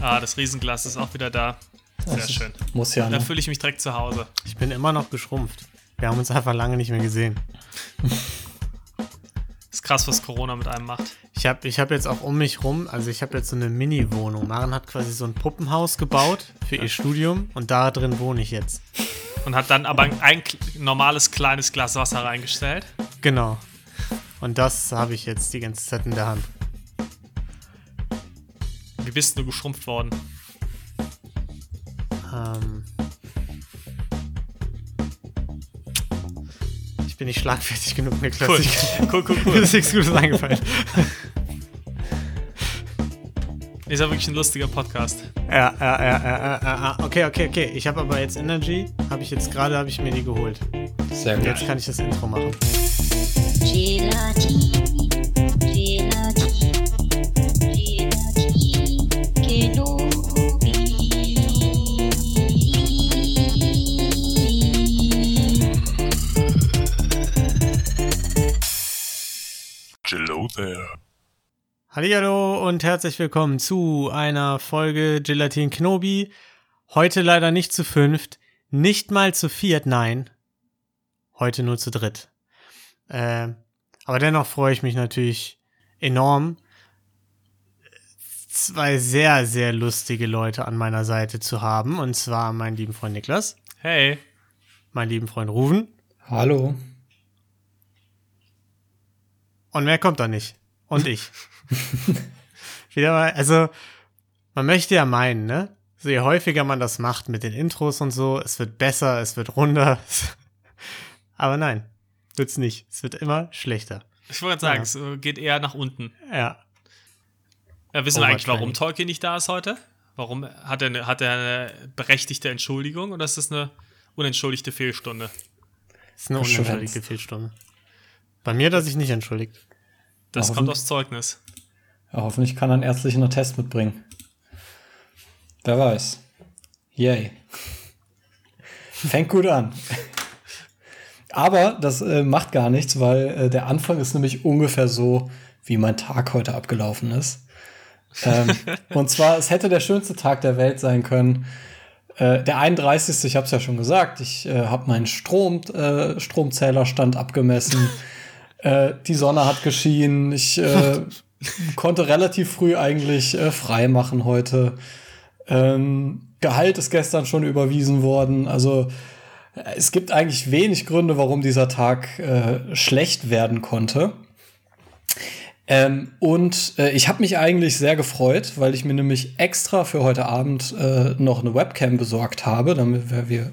Ah, das Riesenglas ist auch wieder da. Sehr Das schön. Muss ja, Da ne? fühle ich mich direkt zu Hause. Ich bin immer noch geschrumpft. Wir haben uns einfach lange nicht mehr gesehen. Ist krass, was Corona mit einem macht. Ich habe ich hab jetzt auch um mich rum, also ich habe jetzt so eine Mini-Wohnung. Maren hat quasi so ein Puppenhaus gebaut für ihr Studium und da drin wohne ich jetzt. Und hat dann aber ein, ein normales kleines Glas Wasser reingestellt. Genau. Und das habe ich jetzt die ganze Zeit in der Hand. Bist du geschrumpft worden? Ähm ich bin nicht schlagfertig genug, Niklas. Cool. Ich, Cool, cool, mir cool. ist nichts Gutes eingefallen. Ist ja wirklich ein lustiger Podcast. Ja, ja, ja, ja, ja, ja. Okay, okay, okay. Ich habe aber jetzt Energy. Habe ich jetzt gerade, habe ich mir die geholt. Sehr gut. jetzt kann ich das Intro machen. Gelati, Hallo und herzlich willkommen zu einer Folge Gelatin Knobi. Heute leider nicht zu fünft, nicht mal zu viert, nein. Heute nur zu dritt. Äh, aber dennoch freue ich mich natürlich enorm, zwei sehr, sehr lustige Leute an meiner Seite zu haben. Und zwar meinen lieben Freund Niklas, Hey. meinen lieben Freund Ruven. Hallo. Und mehr kommt da nicht. Und ich. Wieder mal, also, man möchte ja meinen, ne? So je häufiger man das macht mit den Intros und so, es wird besser, es wird runder. Aber nein, wird's nicht. Es wird immer schlechter. Ich wollte gerade sagen, Ja. es äh, geht eher nach unten. Ja. Ja, wissen wir eigentlich, warum. Tolkien nicht da ist heute? Warum hat er, eine, hat er eine berechtigte Entschuldigung oder ist das eine unentschuldigte Fehlstunde? Das ist eine unentschuldigte Fehlstunde. Bei mir, dass ich nicht entschuldigt. Das Warum? kommt aus Zeugnis. Ja, hoffentlich kann er einen ärztlichen Attest mitbringen. Wer weiß. Yay. Fängt gut an. Aber das äh, macht gar nichts, weil äh, der Anfang ist nämlich ungefähr so, wie mein Tag heute abgelaufen ist. Ähm, und zwar, es hätte der schönste Tag der Welt sein können. Äh, der 31. Ich habe es ja schon gesagt, ich äh, habe meinen Strom, äh, Stromzählerstand abgemessen. äh, die Sonne hat geschienen. Ich äh, konnte relativ früh eigentlich äh, frei machen heute. Ähm, Gehalt ist gestern schon überwiesen worden. Also äh, es gibt eigentlich wenig Gründe, warum dieser Tag äh, schlecht werden konnte. Ähm, und äh, ich habe mich eigentlich sehr gefreut, weil ich mir nämlich extra für heute Abend äh, noch eine Webcam besorgt habe, damit wir, wir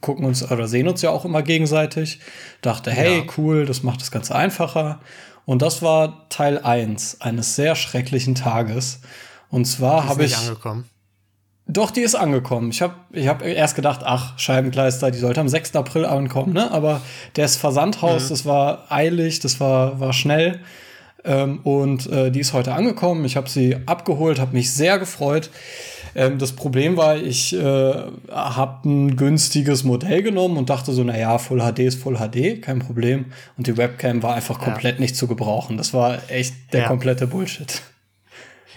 gucken uns oder sehen uns ja auch immer gegenseitig. Dachte, hey, Ja. cool, das macht das Ganze einfacher. Und das war Teil 1 eines sehr schrecklichen Tages. Und zwar habe ich. angekommen. Doch, die ist angekommen. Ich habe ich hab erst gedacht, ach, Scheibenkleister, die sollte am 6. April ankommen, ne? Aber das Versandhaus, das war eilig, das war, war schnell. Ähm, und äh, die ist heute angekommen. Ich habe sie abgeholt, habe mich sehr gefreut. Ähm, das Problem war, ich äh, habe ein günstiges Modell genommen und dachte so, naja, Full HD ist Full HD, kein Problem. Und die Webcam war einfach komplett nicht zu gebrauchen. Das war echt der Ja. komplette Bullshit.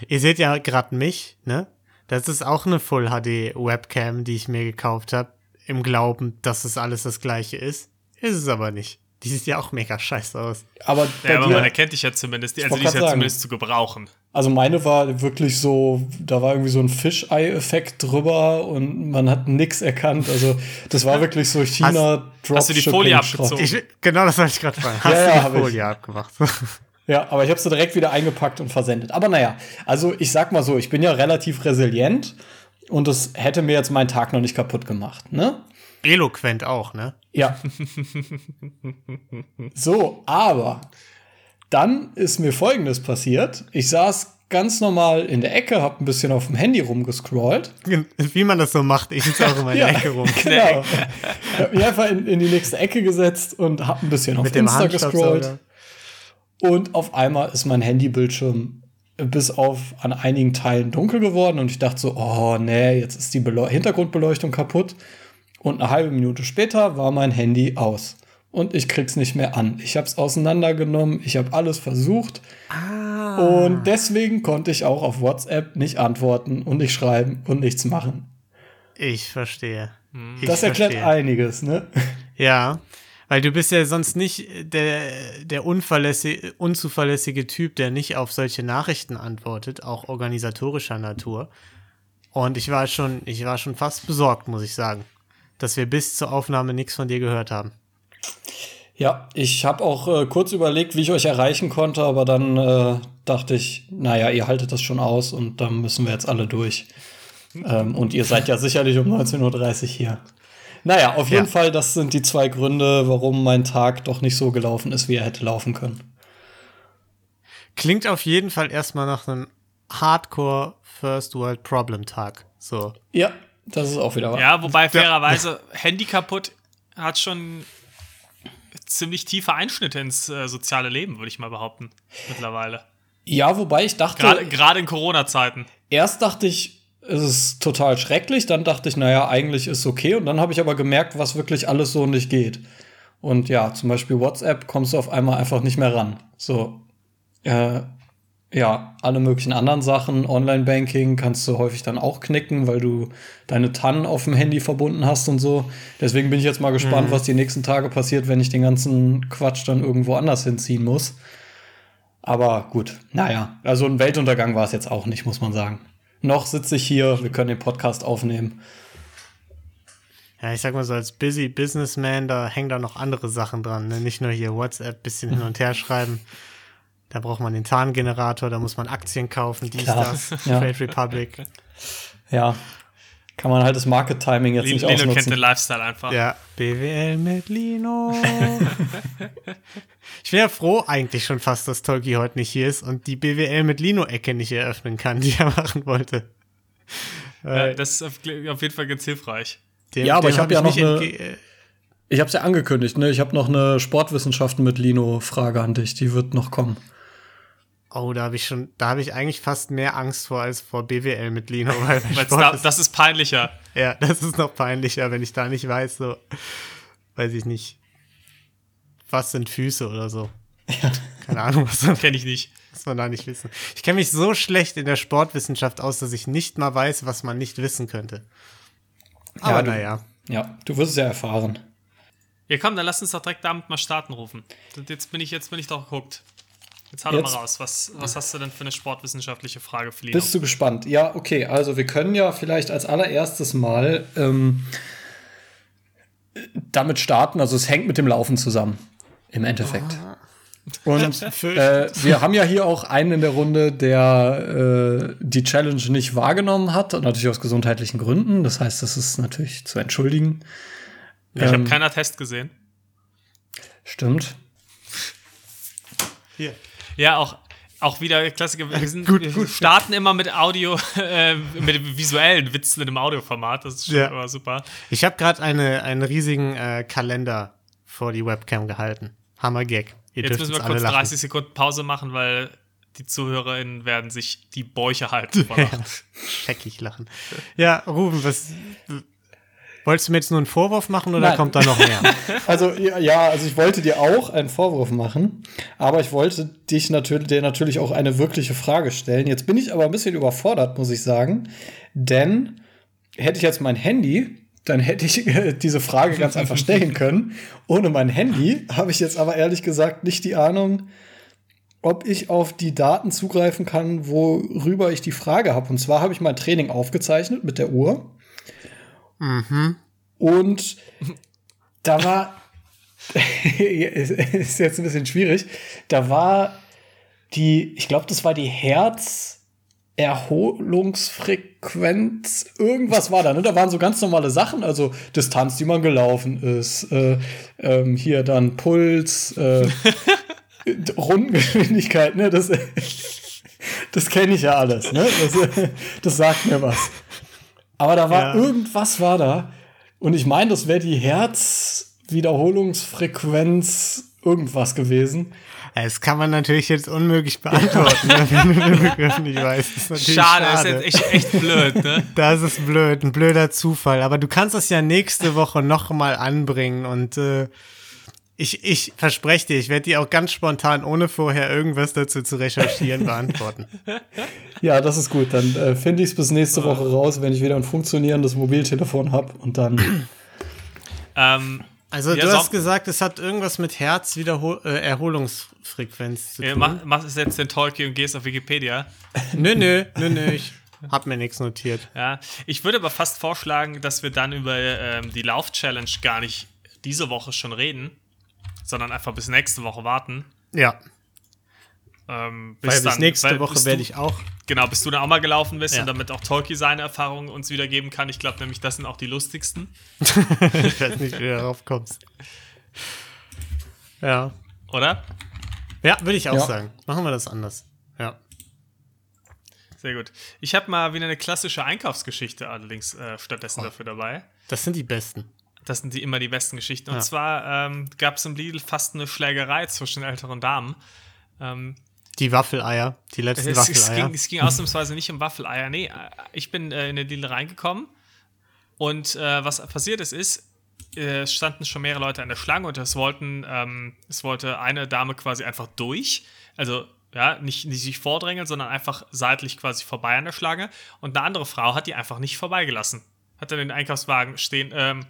Ihr seht ja gerade mich, ne? Das ist auch eine Full HD Webcam, die ich mir gekauft habe, im Glauben, dass es alles das gleiche ist. Ist es aber nicht. Die sieht ja auch mega scheiße aus. Aber Ja, aber man erkennt dich ja zumindest. Also wollte die ist ja sagen. zumindest zu gebrauchen. Also meine war wirklich so, da war irgendwie so ein Fischei-Effekt drüber und man hat nix erkannt. Also das war wirklich so China hast du die Folie abgezogen? Ich, genau das wollte ich gerade fragen. Hast Ja, ja, du die ich. Folie abgemacht? Ja, aber ich habe sie direkt wieder eingepackt und versendet. Aber naja, also ich sag mal so, ich bin ja relativ resilient und das hätte mir jetzt meinen Tag noch nicht kaputt gemacht, ne? Eloquent auch, ne? Ja. So, aber dann ist mir Folgendes passiert. Ich saß ganz normal in der Ecke, habe ein bisschen auf dem Handy rumgescrollt. Wie man das so macht. Ich sitze auch immer in der Ecke rum. Genau. Ich habe mich einfach in, in die nächste Ecke gesetzt und habe ein bisschen auf Mit dem Insta gescrollt. Und auf einmal ist mein Handybildschirm bis auf an einigen Teilen dunkel geworden und ich dachte so, oh nee, jetzt ist die Beleu Hintergrundbeleuchtung kaputt. Und eine halbe Minute später war mein Handy aus. Und ich krieg's nicht mehr an. Ich habe es auseinandergenommen, ich habe alles versucht Ah. und deswegen konnte ich auch auf WhatsApp nicht antworten und nicht schreiben und nichts machen. Ich verstehe. Ich das erklärt verstehe. einiges, ne? Ja, weil du bist ja sonst nicht der, der unverlässige, unzuverlässige Typ, der nicht auf solche Nachrichten antwortet, auch organisatorischer Natur. Und ich war schon, ich war schon fast besorgt, muss ich sagen, dass wir bis zur Aufnahme nichts von dir gehört haben. Ja, ich habe auch äh, kurz überlegt, wie ich euch erreichen konnte, aber dann äh, dachte ich, naja, ihr haltet das schon aus und dann müssen wir jetzt alle durch. Ähm, und ihr seid ja sicherlich um 19.30 Uhr hier. Naja, auf jeden Ja. Fall, das sind die zwei Gründe, warum mein Tag doch nicht so gelaufen ist, wie er hätte laufen können. Klingt auf jeden Fall erstmal nach einem Hardcore First World Problem Tag. So. Ja, das ist auch wieder wahr. Ja, wobei fairerweise Handy kaputt hat schon ziemlich tiefe Einschnitte ins äh, soziale Leben, würde ich mal behaupten, mittlerweile. Ja, wobei ich dachte, Gerade gerade in Corona-Zeiten. erst dachte ich, es ist total schrecklich, dann dachte ich, naja, eigentlich ist okay. Und dann habe ich aber gemerkt, was wirklich alles so nicht geht. Und ja, zum Beispiel WhatsApp kommst du auf einmal einfach nicht mehr ran. So, äh, ja, alle möglichen anderen Sachen, Online-Banking kannst du häufig dann auch knicken, weil du deine TAN auf dem Handy verbunden hast und so. Deswegen bin ich jetzt mal gespannt, was die nächsten Tage passiert, wenn ich den ganzen Quatsch dann irgendwo anders hinziehen muss. Aber gut, naja, also ein Weltuntergang war es jetzt auch nicht, muss man sagen. Noch sitze ich hier, wir können den Podcast aufnehmen. Ja, ich sag mal so, als busy Businessman, da hängen da noch andere Sachen dran. Ne? Nicht nur hier WhatsApp, bisschen hin und her schreiben. Da braucht man den Tarngenerator, da muss man Aktien kaufen, dies, Klar, das, ja. Trade Republic. Ja, kann man halt das Market-Timing jetzt nicht Lino kennt den ausnutzen. Lifestyle einfach. Ja, BWL mit Lino. ich wäre froh eigentlich schon fast, dass Tolki heute nicht hier ist und die BWL mit Lino-Ecke nicht eröffnen kann, die er machen wollte. Ja, das ist auf, auf jeden Fall ganz hilfreich. Dem, Ja, aber ich hab ja noch eine- äh, Ich habe es ja angekündigt, ne? Ich habe noch eine Sportwissenschaften mit Lino-Frage an dich, die wird noch kommen. Oh, da habe ich schon, da habe ich eigentlich fast mehr Angst vor als vor BWL mit Lino, weil da, ist, das ist peinlicher. ja, das ist noch peinlicher, wenn ich da nicht weiß, so, weiß ich nicht, was sind Füße oder so. Keine Ahnung, was, man- Kenne ich nicht. was man da nicht wissen. Ich kenne mich so schlecht in der Sportwissenschaft aus, dass ich nicht mal weiß, was man nicht wissen könnte. Aber naja. Ja, du wirst es ja erfahren. Ja, komm, dann lass uns doch direkt damit mal starten rufen. Und Jetzt bin ich, jetzt bin ich doch geguckt. Jetzt hau doch Jetzt- mal raus. Was, was hast du denn für eine sportwissenschaftliche Frage für Lino? Bist du gespannt? Ja, okay. Also wir können ja vielleicht als allererstes mal ähm, damit starten. Also es hängt mit dem Laufen zusammen. Im Endeffekt. Und äh, wir haben ja hier auch einen in der Runde, der äh, die Challenge nicht wahrgenommen hat. Und natürlich aus gesundheitlichen Gründen. Das heißt, das ist natürlich zu entschuldigen. ich habe ähm, keiner Test gesehen. Stimmt. Hier. Ja, auch, auch wieder Klassiker. Wir, sind, Gut, wir gut. starten immer mit Audio, äh, mit visuellen Witzen in einem Audioformat. Das ist schon Ja. immer super. Ich habe gerade eine, einen riesigen äh, Kalender vor die Webcam gehalten. Hammer Gag. Ihr Jetzt müssen wir kurz lachen. 30 Sekunden Pause machen, weil die ZuhörerInnen werden sich die Bäuche halten Lachen. Scheckig lachen. Ja, Ruben, was. Wolltest du mir jetzt nur einen Vorwurf machen oder Nein. kommt da noch mehr? Also ja, ja, also ich wollte dir auch einen Vorwurf machen, aber ich wollte dich natürlich, dir natürlich auch eine wirkliche Frage stellen. Jetzt bin ich aber ein bisschen überfordert, muss ich sagen, denn hätte ich jetzt mein Handy, dann hätte ich äh, diese Frage ganz einfach stellen können. Ohne mein Handy habe ich jetzt aber ehrlich gesagt nicht die Ahnung, ob ich auf die Daten zugreifen kann, worüber ich die Frage habe. Und zwar habe ich mein Training aufgezeichnet mit der Uhr. Und da war, ist jetzt ein bisschen schwierig, da war die, ich glaube, das war die Herzerholungsfrequenz, irgendwas war da, ne? Da waren so ganz normale Sachen, also Distanz, die man gelaufen ist, äh, ähm, hier dann Puls, äh, Rundengeschwindigkeit, ne? Das, das kenne ich ja alles, ne? Das, das sagt mir was. Aber da war Ja. irgendwas war da. Und ich meine, das wäre die Herzwiederholungsfrequenz irgendwas gewesen. Das kann man natürlich jetzt unmöglich beantworten, ne, wenn du den Begriff nicht weißt. Das ist natürlich Schade, schade. ist jetzt echt, echt blöd, ne? Das ist blöd, ein blöder Zufall. Aber du kannst das ja nächste Woche noch mal anbringen und äh, Ich, ich verspreche dir, ich werde die auch ganz spontan, ohne vorher irgendwas dazu zu recherchieren, beantworten. Ja, das ist gut. Dann äh, finde ich es bis nächste Woche raus, wenn ich wieder ein funktionierendes Mobiltelefon habe. Und dann. Ähm, Also Ja, du so- hast gesagt, es hat irgendwas mit Herzwiederholungsfrequenz zu äh, tun. mach, mach es jetzt den Talkie und gehst auf Wikipedia. Nö, nö, nö, nö, ich hab mir nichts notiert. Ja, ich würde aber fast vorschlagen, dass wir dann über ähm, die Lauf-Challenge gar nicht diese Woche schon reden, sondern einfach bis nächste Woche warten. Ja, Ähm, weil bis dann- nächste weil Woche bis werde ich auch. Genau, bis du dann auch mal gelaufen bist Ja. und damit auch Tolki seine Erfahrungen uns wiedergeben kann. Ich glaube nämlich, das sind auch die lustigsten. ich weiß nicht, wie du darauf kommst. Ja. Oder? Ja, würde ich auch Ja. sagen. Machen wir das anders. Ja. Sehr gut. Ich habe mal wieder eine klassische Einkaufsgeschichte allerdings äh, stattdessen dafür dabei. Das sind die besten. Das sind die, immer die besten Geschichten. Und Ja. zwar ähm, gab es im Lidl fast eine Schlägerei zwischen älteren Damen. Ähm, Die Waffeleier. Die letzten es, es, Waffeleier. ging, es ging ausnahmsweise nicht um Waffeleier. Nee, äh, ich bin äh, in den Lidl reingekommen und äh, was passiert ist, ist, äh, es standen schon mehrere Leute an der Schlange und es wollten, ähm, es wollte eine Dame quasi einfach durch. Also ja, nicht, nicht sich vordrängeln, sondern einfach seitlich quasi vorbei an der Schlange. Und eine andere Frau hat die einfach nicht vorbeigelassen. Hat dann den Einkaufswagen stehen, ähm,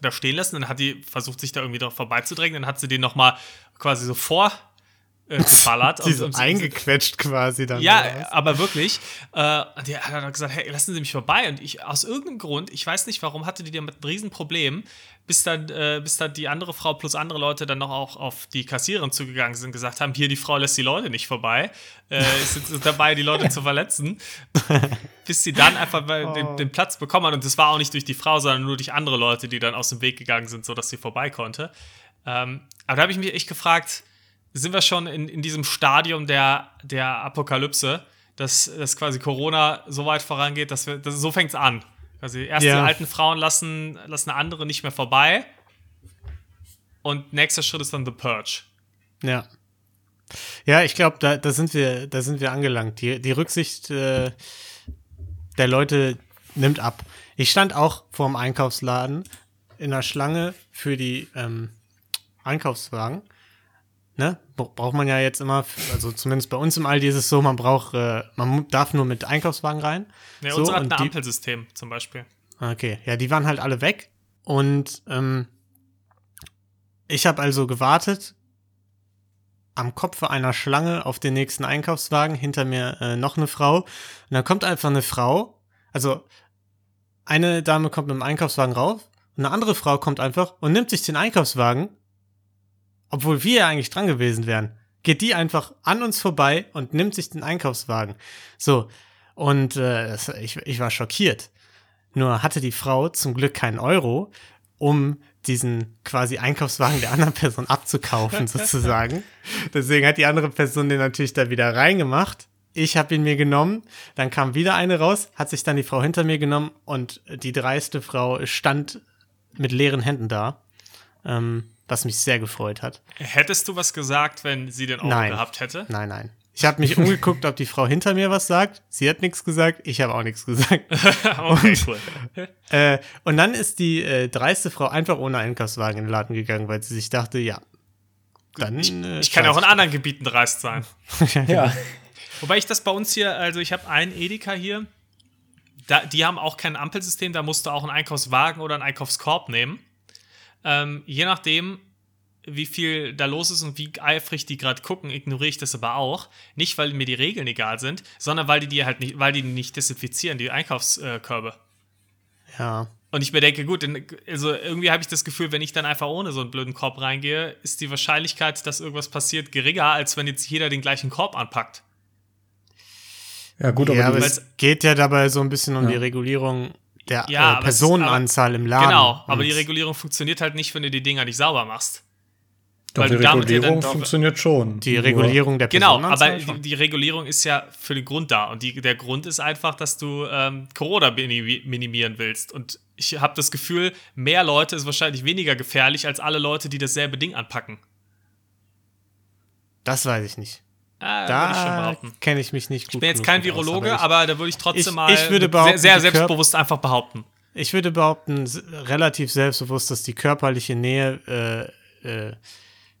da stehen lassen, dann hat die versucht, sich da irgendwie drauf vorbeizudrängen, dann hat sie den nochmal quasi so vor äh, geballert. die so und- und- eingequetscht quasi dann. oder ja, was? aber wirklich. Äh, und die hat dann gesagt, hey, lassen Sie mich vorbei. Und ich, aus irgendeinem Grund, ich weiß nicht warum, hatte die damit ein Riesenproblem, bis dann, äh, bis dann die andere Frau plus andere Leute dann noch auch auf die Kassiererin zugegangen sind und gesagt haben, hier, die Frau lässt die Leute nicht vorbei. Äh, ist jetzt dabei, die Leute zu verletzen. bis sie dann einfach mal den, den Platz bekommen hat. Und das war auch nicht durch die Frau, sondern nur durch andere Leute, die dann aus dem Weg gegangen sind, sodass sie vorbei konnte. Ähm, aber da habe ich mich echt gefragt, sind wir schon in, in diesem Stadium der, der Apokalypse, dass, dass quasi Corona so weit vorangeht, dass wir, dass, so fängt es an. Also erst Ja. die alten Frauen lassen, lassen andere nicht mehr vorbei und nächster Schritt ist dann The Purge. Ja. Ja, ich glaube, da, da sind wir, da sind wir angelangt. Die, die Rücksicht äh, der Leute nimmt ab. Ich stand auch vorm Einkaufsladen in der Schlange für die ähm, Einkaufswagen. Ne? Bra- Braucht man ja jetzt immer, also zumindest bei uns im Aldi ist es so, man braucht, äh, man darf nur mit Einkaufswagen rein. Ja, so, unsere hat ein Ampelsystem zum Beispiel. Okay, ja, die waren halt alle weg. Und ähm, ich habe also gewartet am Kopfe einer Schlange auf den nächsten Einkaufswagen, hinter mir äh, noch eine Frau. Und dann kommt einfach eine Frau, also eine Dame kommt mit dem Einkaufswagen rauf, und eine andere Frau kommt einfach und nimmt sich den Einkaufswagen, obwohl wir ja eigentlich dran gewesen wären. Geht die einfach an uns vorbei und nimmt sich den Einkaufswagen. So, und äh, ich, ich war schockiert. Nur hatte die Frau zum Glück keinen Euro, um diesen quasi Einkaufswagen der anderen Person abzukaufen, sozusagen. Deswegen hat die andere Person den natürlich da wieder reingemacht. Ich habe ihn mir genommen, dann kam wieder eine raus, hat sich dann die Frau hinter mir genommen und die dreiste Frau stand mit leeren Händen da, ähm, was mich sehr gefreut hat. Hättest du was gesagt, wenn sie den Euro Nein. gehabt hätte? Nein, nein. Ich habe mich umgeguckt, ob die Frau hinter mir was sagt. Sie hat nichts gesagt, ich habe auch nichts gesagt. okay, cool. Äh, und dann ist die äh, dreiste Frau einfach ohne Einkaufswagen in den Laden gegangen, weil sie sich dachte, ja, dann. äh, Ich kann ja auch in anderen Gebieten dreist sein. Ja. Wobei ich das bei uns hier, also ich habe einen Edeka hier, da, die haben auch kein Ampelsystem, da musst du auch einen Einkaufswagen oder einen Einkaufskorb nehmen. Ähm, je nachdem, wie viel da los ist und wie eifrig die gerade gucken, ignoriere ich das aber auch. Nicht, weil mir die Regeln egal sind, sondern weil die die halt nicht, weil die nicht desinfizieren, die Einkaufskörbe. Ja. Und ich mir denke, gut, also irgendwie habe ich das Gefühl, wenn ich dann einfach ohne so einen blöden Korb reingehe, ist die Wahrscheinlichkeit, dass irgendwas passiert, geringer, als wenn jetzt jeder den gleichen Korb anpackt. Ja, gut, ja, aber, aber die, es geht ja dabei so ein bisschen um Ja. die Regulierung der Ja, äh, aber ist- Personenanzahl im Laden. Genau, aber die Regulierung funktioniert halt nicht, wenn du die Dinger nicht sauber machst. doch, weil die Regulierung funktioniert schon. Die Nur- Regulierung der Genau, Personenanzahl. aber die, die Regulierung ist ja für den Grund da. Und die, der Grund ist einfach, dass du ähm, Corona minimi- minimieren willst. Und ich habe das Gefühl, mehr Leute ist wahrscheinlich weniger gefährlich als alle Leute, die dasselbe Ding anpacken. das weiß ich nicht. Ah, Da kenne ich mich nicht gut. Ich bin jetzt kein mit aus, Virologe, ich- aber, da würde ich trotzdem Ich- mal ich würde sehr, sehr selbstbewusst einfach behaupten. Ich würde behaupten, relativ selbstbewusst, dass die körperliche Nähe äh,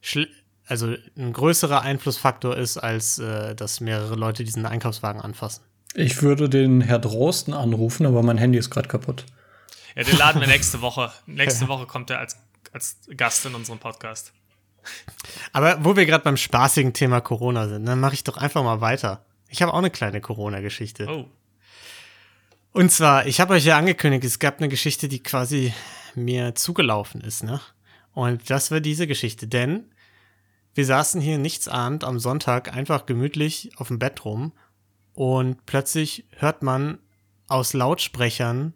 schl- also ein größerer Einflussfaktor ist, als äh, dass mehrere Leute diesen Einkaufswagen anfassen. Ich würde den Herr Drosten anrufen, aber mein Handy ist gerade kaputt. Ja, den laden wir nächste Woche. Nächste Woche kommt er als, als Gast in unserem Podcast. Aber wo wir gerade beim spaßigen Thema Corona sind, dann mache ich doch einfach mal weiter. Ich habe auch eine kleine Corona-Geschichte. Oh. Und zwar, ich habe euch ja angekündigt, es gab eine Geschichte, die quasi mir zugelaufen ist, ne? Und das war diese Geschichte, denn wir saßen hier nichtsahnd am Sonntag einfach gemütlich auf dem Bett rum und plötzlich hört man aus Lautsprechern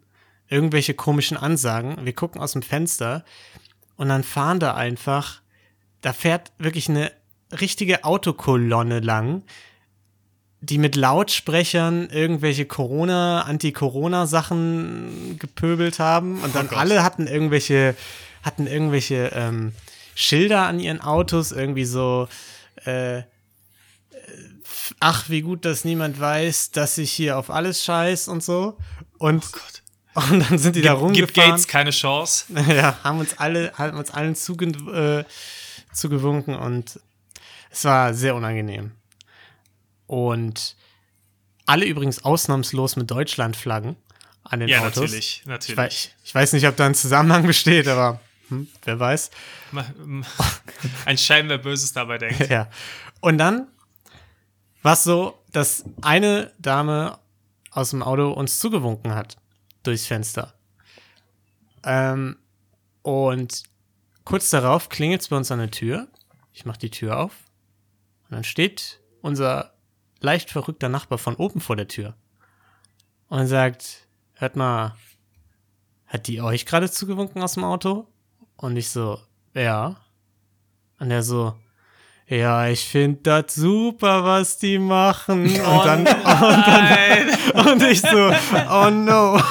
irgendwelche komischen Ansagen. Wir gucken aus dem Fenster und dann fahren da einfach, da fährt wirklich eine richtige Autokolonne lang, die mit Lautsprechern irgendwelche Corona, Anti-Corona-Sachen gepöbelt haben und dann Gott. alle hatten irgendwelche, hatten irgendwelche ähm, Schilder an ihren Autos, irgendwie so, äh, äh, ach, wie gut, dass niemand weiß, dass ich hier auf alles scheiß und so. Und, und dann sind die da Gib, rumgefahren. gib Gates keine Chance. Ja, haben uns alle, haben uns allen zuge äh, zugewunken und es war sehr unangenehm. Und alle übrigens ausnahmslos mit Deutschlandflaggen an den Ja, Autos. natürlich, Ich natürlich. weiß, ich weiß nicht, ob da ein Zusammenhang besteht, aber hm, wer weiß. Ein Schelm, wer Böses dabei denkt. Ja. Und dann war es so, dass eine Dame aus dem Auto uns zugewunken hat durchs Fenster. Ähm, und kurz darauf klingelt es bei uns an der Tür. Ich mache die Tür auf. Und dann steht unser leicht verrückter Nachbar von oben vor der Tür. Und sagt, hört mal, hat die euch gerade zugewunken aus dem Auto? Und ich so, ja. Und er so, ja, ich finde das super, was die machen. Und dann, und, dann und ich so, oh no.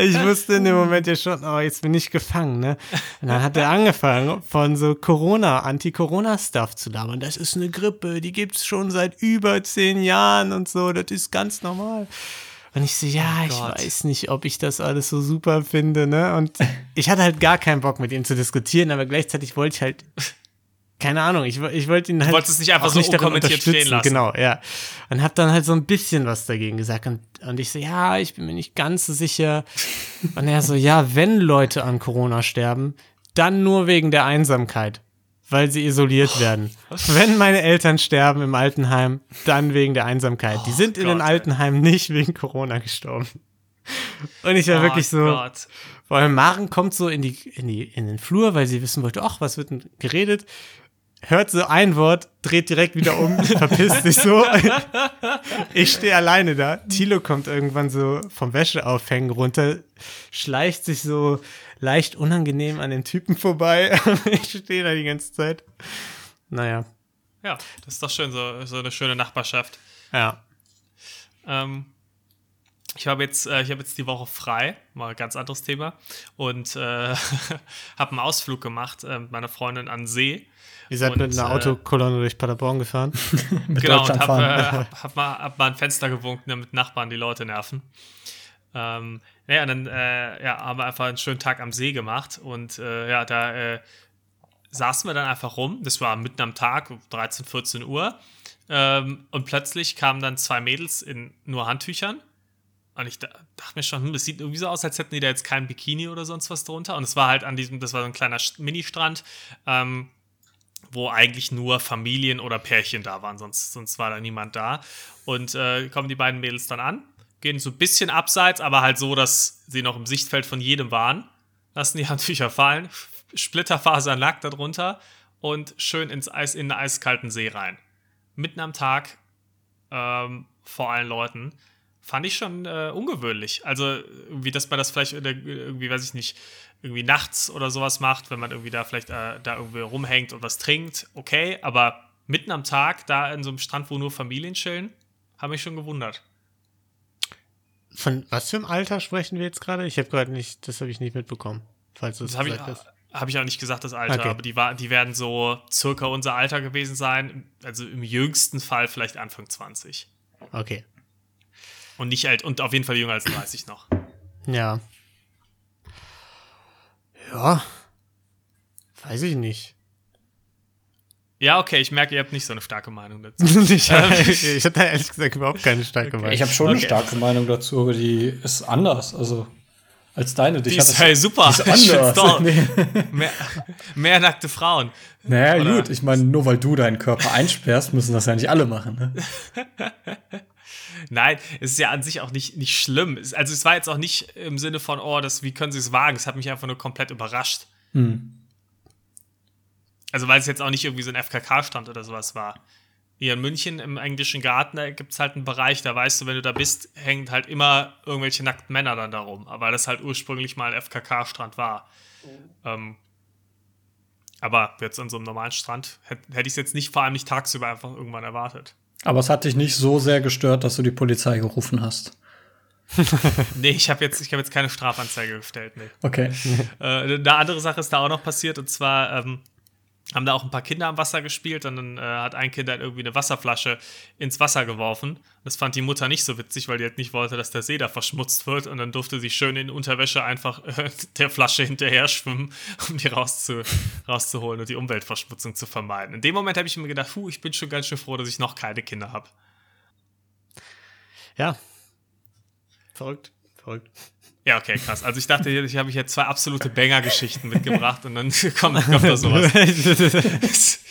Ich wusste in dem Moment ja schon, oh, jetzt bin ich gefangen, ne? Und dann hat er angefangen, von so Corona, Anti-Corona-Stuff zu labern. Das ist eine Grippe, die gibt's schon seit über zehn Jahren und so, das ist ganz normal. Und ich so, ja, ich Gott. weiß nicht, ob ich das alles so super finde, ne? Und ich hatte halt gar keinen Bock mit ihm zu diskutieren, aber gleichzeitig wollte ich halt, keine Ahnung, ich, ich wollte ihn halt. wolltest es nicht einfach so darin unkommentiert stehen lassen. Genau, ja. Und hab dann halt so ein bisschen was dagegen gesagt. Und, und ich so, ja, ich bin mir nicht ganz so sicher. Und er so, ja, wenn Leute an Corona sterben, dann nur wegen der Einsamkeit, weil sie isoliert werden. Wenn meine Eltern sterben im Altenheim, dann wegen der Einsamkeit. Die sind in den Gott, ey. Altenheimen nicht wegen Corona gestorben. Und ich war wirklich so, Oh Gott. vor allem Maren kommt so in, die, in, die, in den Flur, weil sie wissen wollte, ach, was wird denn geredet? Hört so ein Wort, dreht direkt wieder um, verpisst sich so. Ich stehe alleine da. Tilo kommt irgendwann so vom Wäscheaufhängen runter, schleicht sich so leicht unangenehm an den Typen vorbei. Ich stehe da die ganze Zeit. Naja, Ja, das ist doch schön, so, so eine schöne Nachbarschaft. ja. Ähm, ich habe jetzt, äh, ich habe jetzt die Woche frei, mal ein ganz anderes Thema, und äh, habe einen Ausflug gemacht äh, mit meiner Freundin an See. Ihr seid Und, mit einer äh, Autokolonne durch Paderborn gefahren. Mit genau, und Deutschland habe fahren. äh, hab, hab mal, hab mal ein Fenster gewunken, damit Nachbarn die Leute nerven. Ähm, ja, und dann äh, ja, haben wir einfach einen schönen Tag am See gemacht und äh, ja, da äh, saßen wir dann einfach rum. Das war mitten am Tag, 13, 14 Uhr. Ähm, und plötzlich kamen dann zwei Mädels in nur Handtüchern. Und ich da, dachte mir schon, hm, das sieht irgendwie so aus, als hätten die da jetzt kein Bikini oder sonst was drunter. Und es war halt an diesem, das war so ein kleiner St- Ministrand, ähm, wo eigentlich nur Familien oder Pärchen da waren, sonst, sonst war da niemand da. Und äh, kommen die beiden Mädels dann an, gehen so ein bisschen abseits, aber halt so, dass sie noch im Sichtfeld von jedem waren, lassen die Handtücher fallen, Splitterfasern lag da drunter und schön ins Eis, in den eiskalten See rein. Mitten am Tag, ähm, vor allen Leuten. Fand ich schon äh, ungewöhnlich. Also, irgendwie, dass man das vielleicht irgendwie, weiß ich nicht, irgendwie nachts oder sowas macht, wenn man irgendwie da vielleicht äh, da irgendwie rumhängt und was trinkt, okay, aber mitten am Tag, da in so einem Strand, wo nur Familien chillen, habe mich schon gewundert. Von was für einem Alter sprechen wir jetzt gerade? Ich habe gerade nicht, das habe ich nicht mitbekommen. Falls du es Das habe ich, gesagt hast. hab ich auch nicht gesagt, das Alter, Okay. aber die, war, die werden so circa unser Alter gewesen sein, also im jüngsten Fall vielleicht Anfang 20. Okay. Und nicht alt, und auf jeden Fall jünger als 30 noch. Ja. Ja. Weiß ich nicht. Ja, okay, ich merke, ihr habt nicht so eine starke Meinung dazu. ich ich hatte ehrlich gesagt überhaupt keine starke Meinung. Ich habe schon eine Okay. starke Meinung dazu, aber die ist anders, also als deine. Die Dich ist hey, super. Die ist anders. Nee. Mehr, mehr nackte Frauen. Naja, Oder- gut, ich meine, nur weil du deinen Körper einsperrst, müssen das ja nicht alle machen. Ne? Nein, es ist ja an sich auch nicht, nicht schlimm. Also es war jetzt auch nicht im Sinne von, oh, das, wie können sie es wagen? Es hat mich einfach nur komplett überrascht. Hm. Also weil es jetzt auch nicht irgendwie so ein FKK-Stand oder sowas war. Hier in München im englischen Garten, da gibt es halt einen Bereich, da weißt du, wenn du da bist, hängen halt immer irgendwelche nackten Männer dann da rum. Aber das halt ursprünglich mal ein FKK-Strand war. Ähm, aber jetzt an so einem normalen Strand hätte hätte ich es jetzt nicht, vor allem nicht tagsüber einfach irgendwann erwartet. Aber es hat dich nicht so sehr gestört, dass du die Polizei gerufen hast. Nee, ich habe jetzt, ich hab jetzt keine Strafanzeige gestellt, nee. Okay. Äh, eine andere Sache ist da auch noch passiert und zwar ähm, haben da auch ein paar Kinder am Wasser gespielt und dann äh, hat ein Kind dann irgendwie eine Wasserflasche ins Wasser geworfen. Das fand die Mutter nicht so witzig, weil die halt nicht wollte, dass der See da verschmutzt wird und dann durfte sie schön in Unterwäsche einfach äh, der Flasche hinterher schwimmen, um die rauszu rauszuholen und die Umweltverschmutzung zu vermeiden. In dem Moment habe ich mir gedacht, puh, ich bin schon ganz schön froh, dass ich noch keine Kinder habe. Ja. Verrückt. Verrückt. Ja, okay, krass. Also ich dachte, ich habe hier zwei absolute Banger-Geschichten mitgebracht und dann kommt, kommt da sowas.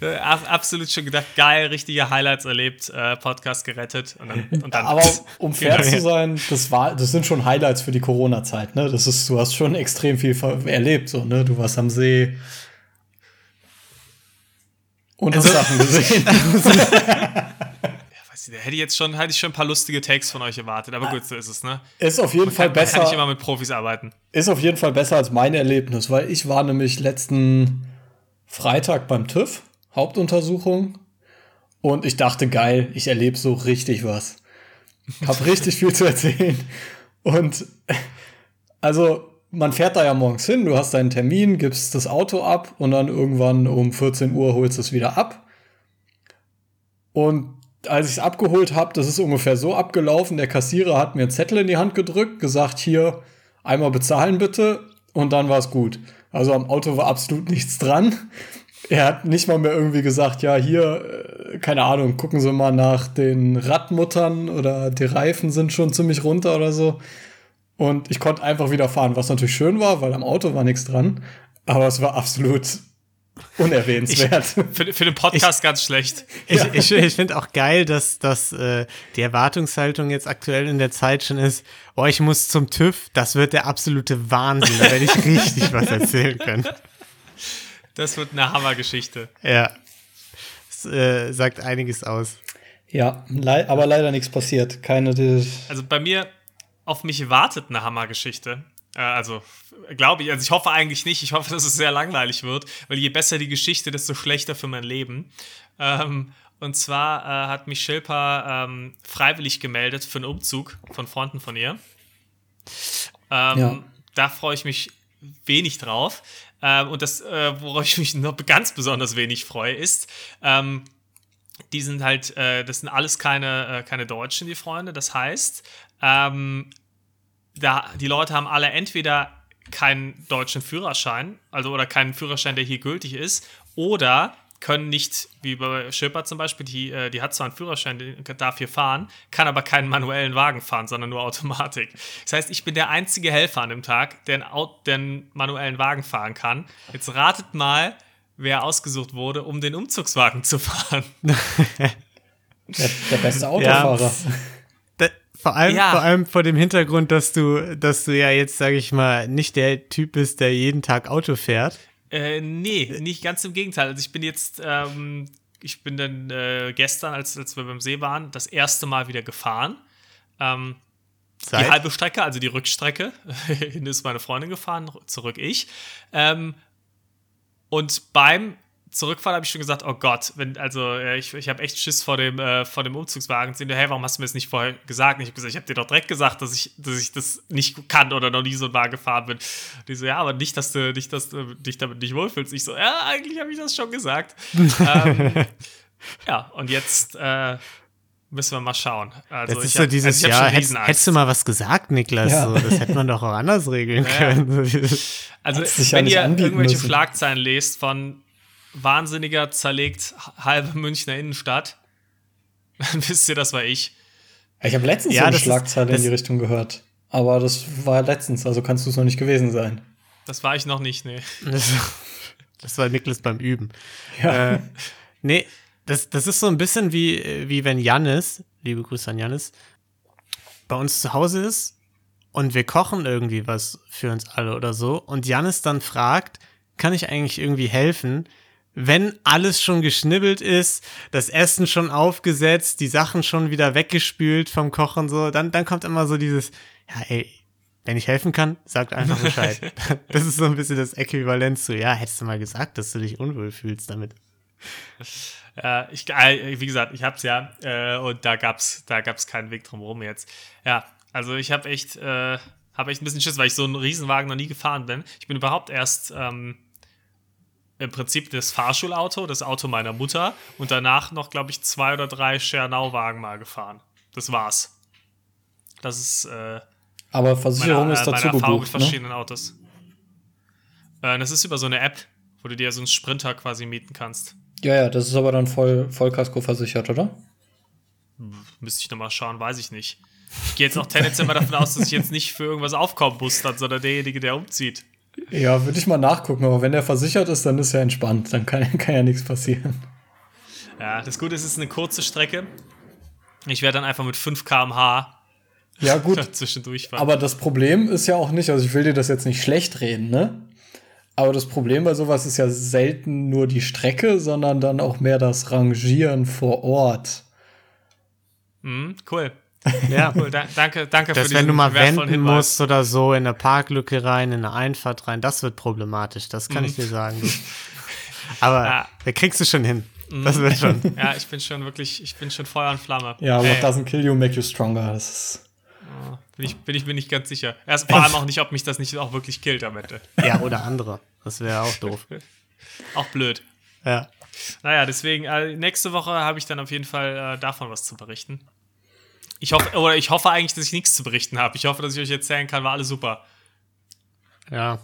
Äh, ab- absolut schon gedacht, geil, richtige Highlights erlebt, äh, Podcast gerettet und dann, und dann Aber um fair Genau. zu sein, das, war, das sind schon Highlights für die Corona-Zeit. Ne? Das ist, du hast schon extrem viel erlebt. So, ne? Du warst am See und Also- hast Sachen gesehen. Weiß ich, da hätte ich jetzt schon, hätte ich schon ein paar lustige Takes von euch erwartet, aber gut, so ist es, ne? ist auf jeden Fall Kann, man kann nicht besser. immer mit Profis arbeiten. Ist auf jeden Fall besser als mein Erlebnis, weil ich war nämlich letzten Freitag beim TÜV, Hauptuntersuchung. Und ich dachte, geil, ich erlebe so richtig was. Hab richtig viel zu erzählen. Und also, man fährt da ja morgens hin, du hast deinen Termin, gibst das Auto ab und dann irgendwann um 14 Uhr holst du es wieder ab. Und als ich es abgeholt habe, das ist ungefähr so abgelaufen. Der Kassierer hat mir einen Zettel in die Hand gedrückt, gesagt, hier einmal bezahlen bitte und dann war es gut. Also am Auto war absolut nichts dran. Er hat nicht mal mehr irgendwie gesagt, ja, hier, äh, keine Ahnung, gucken Sie mal nach den Radmuttern oder die Reifen sind schon ziemlich runter oder so. Und ich konnte einfach wieder fahren, was natürlich schön war, weil am Auto war nichts dran. Aber es war absolut unerwähnenswert. Für, für den Podcast ganz schlecht. Ich, ich, ich finde auch geil, dass, dass äh, die Erwartungshaltung jetzt aktuell in der Zeit schon ist, oh, ich muss zum TÜV, das wird der absolute Wahnsinn, da werde ich richtig was erzählen können. Das wird eine Hammergeschichte. Ja. Das äh, sagt einiges aus. ja, lei aber leider nichts passiert. Keine, Also bei mir, auf mich wartet eine Hammergeschichte. Äh, also, glaube ich, also ich hoffe eigentlich nicht. Ich hoffe, dass es sehr langweilig wird, weil je besser die Geschichte, desto schlechter für mein Leben. Ähm, und zwar äh, hat mich Schilpa ähm, freiwillig gemeldet für einen Umzug von Freunden von ihr. Ähm, Ja. Da freue ich mich wenig drauf. Ähm, und das, äh, worauf ich mich noch ganz besonders wenig freue, ist, ähm, die sind halt, äh, das sind alles keine, äh, keine Deutschen, die Freunde. Das heißt, ähm, da, die Leute haben alle entweder keinen deutschen Führerschein, also oder keinen Führerschein, der hier gültig ist, oder können nicht, wie bei Schipper zum Beispiel, die, äh, die hat zwar einen Führerschein, darf hier fahren, kann aber keinen manuellen Wagen fahren, sondern nur Automatik. Das heißt, ich bin der einzige Helfer an dem Tag, der einen, Au- der einen manuellen Wagen fahren kann. Jetzt ratet mal, wer ausgesucht wurde, um den Umzugswagen zu fahren. der, der beste Autofahrer. Da, vor, allem, Ja. vor allem vor dem Hintergrund, dass du, dass du ja jetzt, sage ich mal, nicht der Typ bist, der jeden Tag Auto fährt. Äh, nee, nicht ganz im Gegenteil. Also ich bin jetzt, ähm, ich bin dann äh, gestern, als, als wir beim See waren, das erste Mal wieder gefahren. Ähm, die Seit- halbe Strecke, also die Rückstrecke. Hin ist meine Freundin gefahren, zurück ich. Ähm, und beim Zurückfahren habe ich schon gesagt, oh Gott, wenn, also äh, ich, ich habe echt Schiss vor dem, äh, vor dem Umzugswagen. Sie, hey, warum hast du mir das nicht vorher gesagt? Und ich habe gesagt, ich habe dir doch direkt gesagt, dass ich, dass ich das nicht kann oder noch nie so einen Wagen gefahren bin. Die so, ja, aber nicht, dass du, nicht, dass du dich damit nicht wohlfühlst. Ich so, ja, eigentlich habe ich das schon gesagt. ähm, ja, und jetzt äh, Müssen wir mal schauen. Also Das ich ist so hab- dieses also Jahr. Hättest, hättest du mal was gesagt, Niklas? Ja. So, das hätte man doch auch anders regeln Ja. können. Also, wenn ihr irgendwelche müssen. Schlagzeilen lest von Wahnsinniger zerlegt halbe Münchner Innenstadt, dann wisst ihr, das war ich. Ich habe letztens Ja, so eine das ist- Schlagzeile in die Richtung gehört. Aber das war letztens, also kannst du es noch nicht gewesen sein. Das war ich noch nicht, nee. Das, das war Niklas beim Üben. Ja. Äh, nee, das, das ist so ein bisschen wie, wie wenn Jannis, liebe Grüße an Jannis, bei uns zu Hause ist und wir kochen irgendwie was für uns alle oder so und Jannis dann fragt, kann ich eigentlich irgendwie helfen? Wenn alles schon geschnibbelt ist, das Essen schon aufgesetzt, die Sachen schon wieder weggespült vom Kochen, so, dann, dann kommt immer so dieses, ja, ey, wenn ich helfen kann, sagt einfach Bescheid. das ist so ein bisschen das Äquivalent zu, ja, hättest du mal gesagt, dass du dich unwohl fühlst damit. Äh, ich, äh, wie gesagt, ich hab's ja äh, und da gab's, da gab's keinen Weg drum rum jetzt. Ja, also ich habe echt, äh, habe echt ein bisschen Schiss, weil ich so einen Riesenwagen noch nie gefahren bin. Ich bin überhaupt erst ähm, im Prinzip das Fahrschulauto, das Auto meiner Mutter und danach noch, glaube ich, zwei oder drei Schernau-Wagen mal gefahren. Das war's. Das ist äh, Aber Versicherung meine, ist äh, meine dazu Erfahrung mit gebucht. Ne? verschiedenen Autos. Äh, das ist über so eine App, wo du dir so einen Sprinter quasi mieten kannst. Ja, ja, das ist aber dann voll, Vollkasko versichert, oder? Müsste ich nochmal schauen, weiß ich nicht. Ich gehe jetzt auch tendenziell mal davon aus, dass ich jetzt nicht für irgendwas aufkommen muss, dann, sondern derjenige, der umzieht. Ja, würde ich mal nachgucken, aber wenn der versichert ist, dann ist er entspannt. Dann kann, kann ja nichts passieren. Ja, das Gute ist, es ist eine kurze Strecke. Ich werde dann einfach mit 5 km/h Ja, gut. zwischendurch fahren. Aber das Problem ist ja auch nicht, also ich will dir das jetzt nicht schlecht reden, ne? Aber das Problem bei sowas ist ja selten nur die Strecke, sondern dann auch mehr das Rangieren vor Ort. Mhm, cool. Ja. cool. Da, danke, danke Dass für wenn du mal wenden Hinweis. musst oder so in eine Parklücke rein, in eine Einfahrt rein, das wird problematisch. Das kann ich dir sagen. Du. Aber Ja. da kriegst du schon hin. Das wird schon. Ja, ich bin schon wirklich, ich bin schon Feuer und Flamme. Ja, what doesn't kill you make you stronger. Das ist bin ich, bin ich mir nicht ganz sicher. Erst vor allem auch nicht, ob mich das nicht auch wirklich killt am Ende. Ja, oder andere. Das wäre auch doof. Auch blöd. Ja. Naja, deswegen, äh, nächste Woche habe ich dann auf jeden Fall äh, davon was zu berichten. Ich hoffe, oder ich hoffe eigentlich, dass ich nichts zu berichten habe. Ich hoffe, dass ich euch erzählen kann, war alles super. Ja.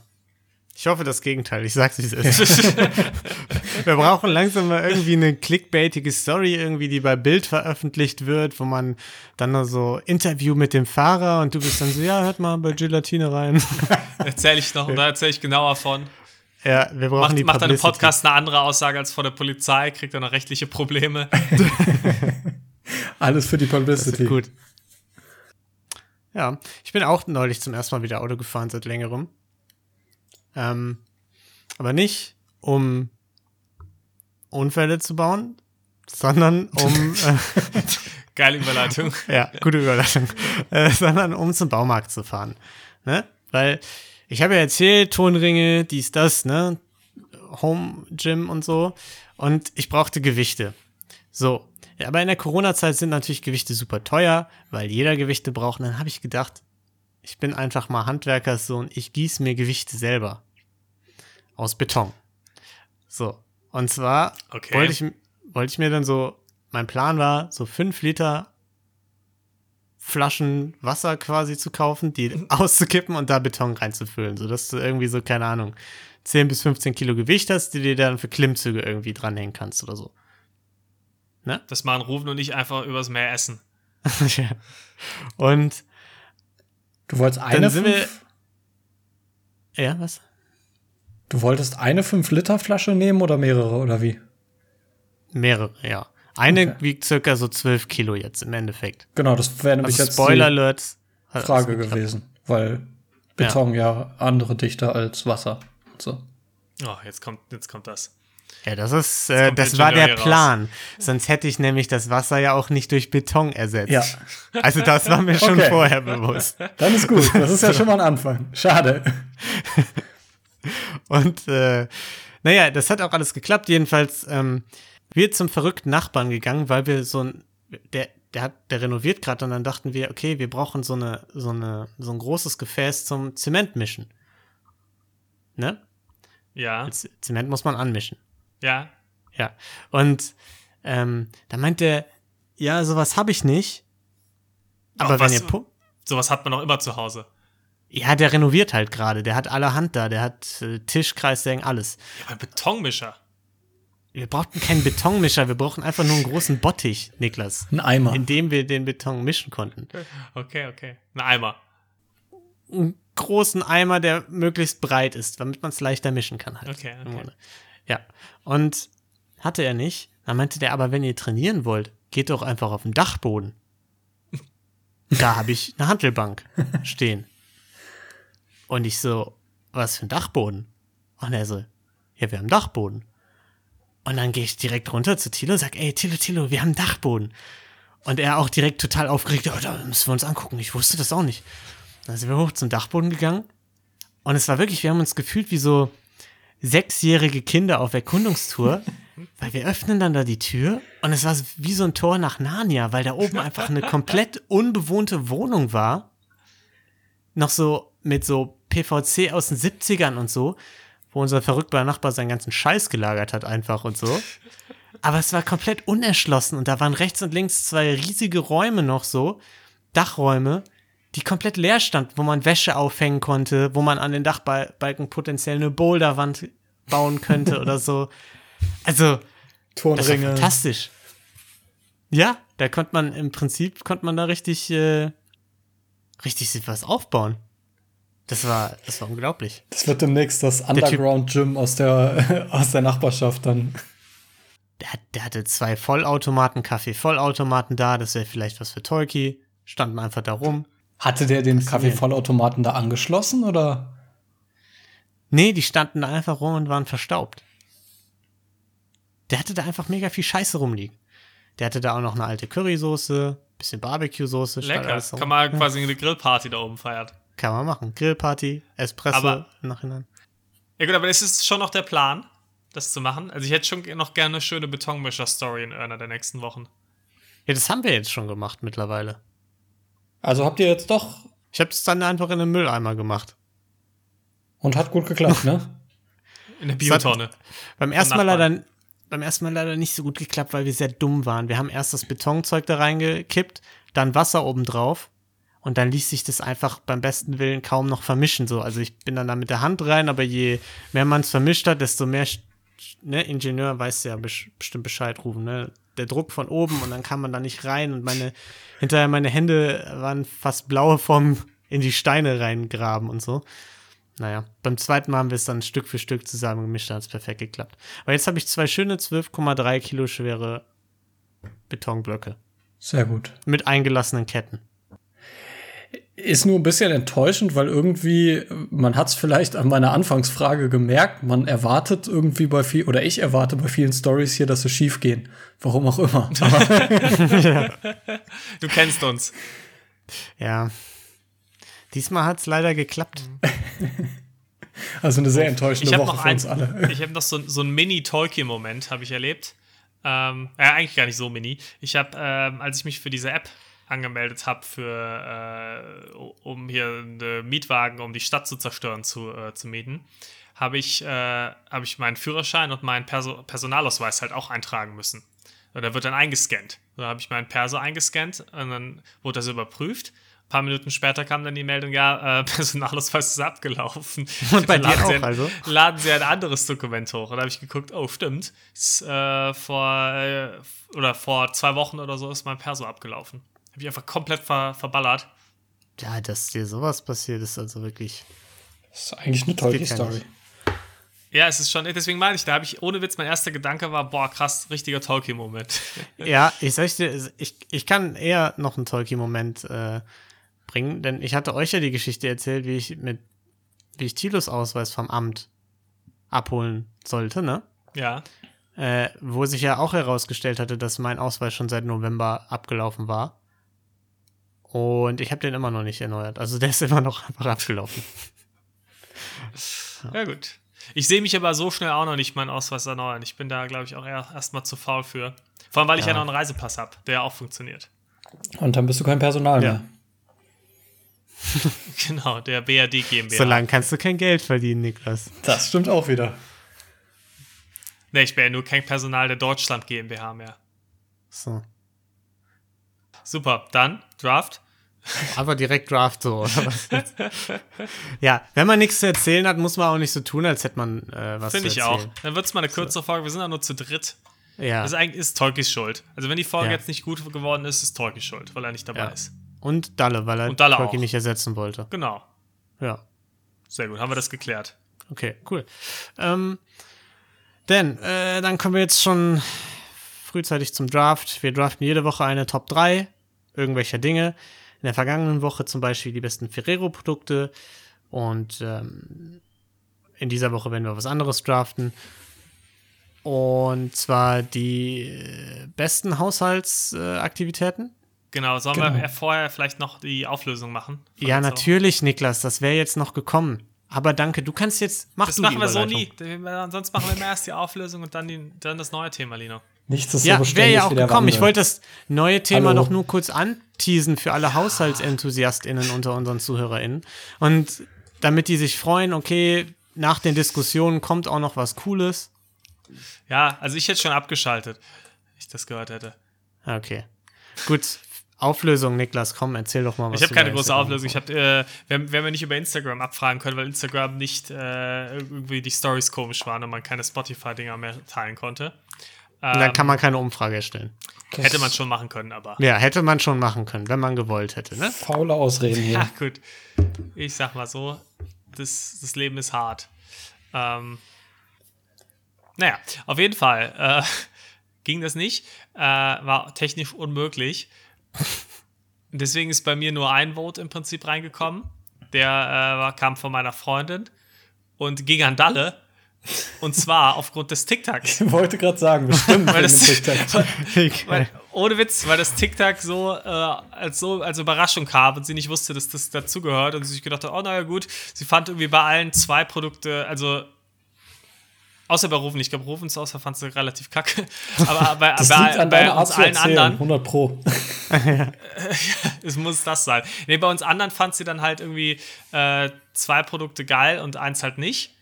Ich hoffe das Gegenteil. Ich sag's, wie es ist. Wir brauchen langsam mal irgendwie eine clickbaitige Story, irgendwie, die bei Bild veröffentlicht wird, wo man dann nur so Interview mit dem Fahrer und du bist dann so, ja, hört mal bei Gelatine rein. Erzähle ich noch, da erzähle ich genauer von. Ja, wir brauchen Macht, die macht dann im. Podcast eine andere Aussage als vor der Polizei, kriegt er noch rechtliche Probleme. Alles für die Publicity. gut. Ja, ich bin auch neulich zum ersten Mal wieder Auto gefahren seit längerem. Ähm, aber nicht, um Unfälle zu bauen, sondern um, äh, Geile Überleitung. ja, gute Überleitung, äh, sondern um zum Baumarkt zu fahren. Ne? Weil ich habe ja erzählt, Tonringe, dies, das, ne? Home Gym und so. Und ich brauchte Gewichte. So. Ja, aber in der Corona-Zeit sind natürlich Gewichte super teuer, weil jeder Gewichte braucht. Und dann habe ich gedacht, ich bin einfach mal Handwerkerssohn, ich gieße mir Gewichte selber. Aus Beton. So. Und zwar Okay. wollte ich, wollte ich mir dann so, mein Plan war, so fünf Liter Flaschen Wasser quasi zu kaufen, die auszukippen und da Beton reinzufüllen, sodass du irgendwie so, keine Ahnung, 10 bis 15 Kilo Gewicht hast, die dir dann für Klimmzüge irgendwie dranhängen kannst oder so. Das machen Rufen und ich einfach übers Meer essen. Ja. und Du wolltest eine sind wir- fünf, ja, was? Du wolltest eine 5-Liter-Flasche nehmen oder mehrere oder wie? Mehrere, ja. Eine Okay. wiegt circa so 12 Kilo jetzt im Endeffekt. Genau, das wäre nämlich Also jetzt Spoiler die Alert. hat Frage gewesen, weil Beton ja. andere dichter als Wasser. und So. Oh, jetzt kommt, jetzt kommt das. Ja, das ist, äh, das war der Plan. Sonst hätte ich nämlich das Wasser ja auch nicht durch Beton ersetzt. Ja. Also das war mir schon Okay. vorher bewusst. Dann ist gut. Das ist ja schon mal ein Anfang. Schade. Und äh, naja, das hat auch alles geklappt. Jedenfalls, ähm, wir zum verrückten Nachbarn gegangen, weil wir so ein, der, der hat, der renoviert gerade und dann dachten wir, okay, wir brauchen so eine, so eine, so ein großes Gefäß zum Zementmischen. Ne? Ja, Z- Zement muss man anmischen. Ja. Ja. Und ähm, da meint der, ja, sowas habe ich nicht. Doch, Aber wenn was- ihr pu Sowas hat man auch immer zu Hause. Ja, der renoviert halt gerade. Der hat allerhand da. Der hat äh, Tisch, Kreissägen, alles. Ja, mein Betonmischer. Wir brauchten keinen Betonmischer. Wir brauchen einfach nur einen großen Bottich, Niklas. Ein Eimer. In dem wir den Beton mischen konnten. Okay, okay. Ein Eimer. Einen großen Eimer, der möglichst breit ist, damit man es leichter mischen kann halt. Okay, okay. Ja. Und hatte er nicht. Dann meinte der, aber wenn ihr trainieren wollt, geht doch einfach auf den Dachboden. Da habe ich eine Handelbank stehen. Und ich so, was für ein Dachboden? Und er so, ja, wir haben Dachboden. Und dann gehe ich direkt runter zu Tilo und sag, ey, Tilo, Tilo, wir haben Dachboden. Und er auch direkt total aufgeregt, oh, da müssen wir uns angucken. Ich wusste das auch nicht. Dann sind wir hoch zum Dachboden gegangen. Und es war wirklich, wir haben uns gefühlt wie so sechsjährige Kinder auf Erkundungstour, weil wir öffnen dann da die Tür und es war wie so ein Tor nach Narnia, weil da oben einfach eine komplett unbewohnte Wohnung war. Noch so mit so PVC aus den 70ern und so, wo unser verrückter Nachbar seinen ganzen Scheiß gelagert hat einfach und so. Aber es war komplett unerschlossen und da waren rechts und links zwei riesige Räume noch so, Dachräume, die komplett leer standen, wo man Wäsche aufhängen konnte, wo man an den Dachbalken potenziell eine Boulderwand bauen könnte oder so. Also, das war Turnringe. fantastisch. Ja, da konnte man im Prinzip, konnte man da richtig, äh, richtig was aufbauen. Das war, das war unglaublich. Das wird demnächst das Underground Gym aus der, aus der Nachbarschaft dann. Der, der hatte zwei Vollautomaten, Kaffee-Vollautomaten da, das wäre vielleicht was für Tolki. Standen einfach da rum. Hatte der den. Kaffeevollautomaten da angeschlossen oder? Nee, die standen da einfach rum und waren verstaubt. Der hatte da einfach mega viel Scheiße rumliegen. Der hatte da auch noch eine alte Currysoße, bisschen Barbecue-Soße. Lecker. Kann man quasi eine Grillparty da oben feiern. Kann man machen. Grillparty, Espresso Aber- im Nachhinein. Ja gut, aber es ist schon noch der Plan, das zu machen. Also ich hätte schon noch gerne eine schöne Betonmischer-Story in einer der nächsten Wochen. Ja, das haben wir jetzt schon gemacht mittlerweile. Also habt ihr jetzt doch Ich habe das dann einfach in den Mülleimer gemacht. und hat gut geklappt, ne? In der Biotonne. Beim ersten Mal leider, beim ersten Mal leider nicht so gut geklappt, weil wir sehr dumm waren. Wir haben erst das Betonzeug da reingekippt, dann Wasser oben drauf und dann ließ sich das einfach beim besten Willen kaum noch vermischen. So. Also ich bin dann da mit der Hand rein, aber je mehr man es vermischt hat, desto mehr ne, Ingenieur weiß ja bestimmt Bescheid rufen. Ne? Der Druck von oben und dann kam man da nicht rein und meine hinterher meine Hände waren fast blaue vom in die Steine reingraben und so. Naja, beim zweiten Mal haben wir es dann Stück für Stück zusammengemischt, dann hat es perfekt geklappt. Aber jetzt habe ich zwei schöne 12,3 Kilo schwere Betonblöcke Sehr gut. mit eingelassenen Ketten. Ist nur ein bisschen enttäuschend, weil irgendwie, man hat es vielleicht an meiner Anfangsfrage gemerkt, man erwartet irgendwie bei viel, oder ich erwarte bei vielen Stories hier, dass sie schief gehen. Warum auch immer. Aber Du kennst uns. Ja. Diesmal hat es leider geklappt. also eine sehr enttäuschende habe Woche für ein, uns alle. ich hab noch so, so einen Mini-Tolkien-Moment, habe ich erlebt. Ähm, ja, eigentlich gar nicht so mini. Ich habe, ähm, als ich mich für diese App angemeldet habe, für, äh, um hier einen Mietwagen, um die Stadt zu zerstören, zu, äh, zu mieten, habe ich, äh, hab ich meinen Führerschein und meinen Perso Personalausweis halt auch eintragen müssen. Und der wird dann eingescannt. Da habe ich meinen Perso eingescannt und dann wurde das überprüft. Ein paar Minuten später kam dann die Meldung, ja, äh, Personalausweis ist abgelaufen. Und bei dir auch, ein, also? Laden Sie ein anderes Dokument hoch. Und da habe ich geguckt, oh, stimmt. Ist, äh, vor, äh, oder vor zwei Wochen oder so ist mein Perso abgelaufen. Habe ich einfach komplett ver verballert. Ja, dass dir sowas passiert, ist also wirklich. Das ist eigentlich eine tolle Story. Ja, es ist schon, deswegen meine ich, da habe ich, ohne Witz, mein erster Gedanke war, boah, krass, richtiger Tolkien-Moment. Ja, ich sag dir, ich, ich kann eher noch einen Tolkien-Moment äh, bringen, denn ich hatte euch ja die Geschichte erzählt, wie ich mit, wie ich Tilos Ausweis vom Amt abholen sollte, ne? ja. Äh, wo sich ja auch herausgestellt hatte, dass mein Ausweis schon seit November abgelaufen war. Und ich habe den immer noch nicht erneuert. Also der ist immer noch einfach abgelaufen. Ja, gut. Ich sehe mich aber so schnell auch noch nicht meinen Ausweis erneuern. Ich bin da, glaube ich, auch erstmal zu faul für. Vor allem, weil ich ja, Ja. noch einen Reisepass habe, der ja auch funktioniert. Und dann bist du kein Personal Ja. mehr. Genau, der BRD GmbH. So lange kannst du kein Geld verdienen, Niklas. Das stimmt auch wieder. Nee, ich bin ja nur kein Personal der Deutschland GmbH mehr. So. super. Dann Draft. Aber direkt Draft so. oder was jetzt? ja, wenn man nichts zu erzählen hat, muss man auch nicht so tun, als hätte man äh, was Finde ich auch. Dann wird es mal eine kürzere Folge. Wir sind ja nur zu dritt. Ja. Das ist eigentlich ist Tolkis Schuld. Also wenn die Folge Ja. jetzt nicht gut geworden ist, ist Tolkis Schuld, weil er nicht dabei Ja. ist. Und Dalle, weil er Dalle Tolkien auch. nicht ersetzen wollte. Genau. Ja. Sehr gut. Haben wir das geklärt. Okay, cool. Ähm, denn, äh, dann kommen wir jetzt schon frühzeitig zum Draft. Wir draften jede Woche eine Top 3 irgendwelcher Dinge. In der vergangenen Woche zum Beispiel die besten Ferrero-Produkte. Und ähm, in dieser Woche werden wir was anderes draften. Und zwar die äh, besten Haushaltsaktivitäten. Äh. Genau. Sollen Genau. wir vorher vielleicht noch die Auflösung machen? Ja, natürlich, Niklas, das wäre jetzt noch gekommen. Aber danke, du kannst jetzt. Mach Das du machen die wir so nie. Sonst machen wir immer erst die Auflösung und dann, die, dann das neue Thema, Lino. Nichts ist so Ja, wäre beständig ja auch wie der gekommen. Ich wollte das neue Thema Hallo. noch nur kurz anteasen für alle HaushaltsenthusiastInnen unter unseren ZuhörerInnen. Und damit die sich freuen, okay, nach den Diskussionen kommt auch noch was Cooles. Ja, also ich hätte schon abgeschaltet, wenn ich das gehört hätte. Okay. Gut. Auflösung, Niklas, komm, erzähl doch mal was. Ich habe keine große Instagram Auflösung. Ich habe, äh, wer, wer mir nicht über Instagram abfragen können, weil Instagram nicht äh, irgendwie die Stories komisch waren und man keine Spotify-Dinger mehr teilen konnte. Und Dann kann man keine Umfrage erstellen. Hätte man schon machen können, aber. Ja, hätte man schon machen können, wenn man gewollt hätte, ne? Faule Ausreden hier. Ja, gut. Ich sag mal so, das, das Leben ist hart. Ähm, naja, auf jeden Fall äh, ging das nicht. Äh, war technisch unmöglich. Deswegen ist bei mir nur ein Vote im Prinzip reingekommen. Der äh, kam von meiner Freundin und ging an Dalle. Und zwar aufgrund des TikToks. Ich wollte gerade sagen, bestimmt. Weil das- dem TikTok. Weil, ohne Witz, weil das TikTok so, äh, als so als Überraschung kam und sie nicht wusste, dass das dazugehört und sie sich gedacht hat, oh naja gut, sie fand irgendwie bei allen zwei Produkte, also außer bei Rufen, ich glaube Rufens Auswahl fand sie relativ kacke, aber bei, Das bei, liegt an bei uns zu allen erzählen, anderen, 100 Pro. es muss das sein. Nee, bei uns anderen fand sie dann halt irgendwie äh, zwei Produkte geil und eins halt nicht.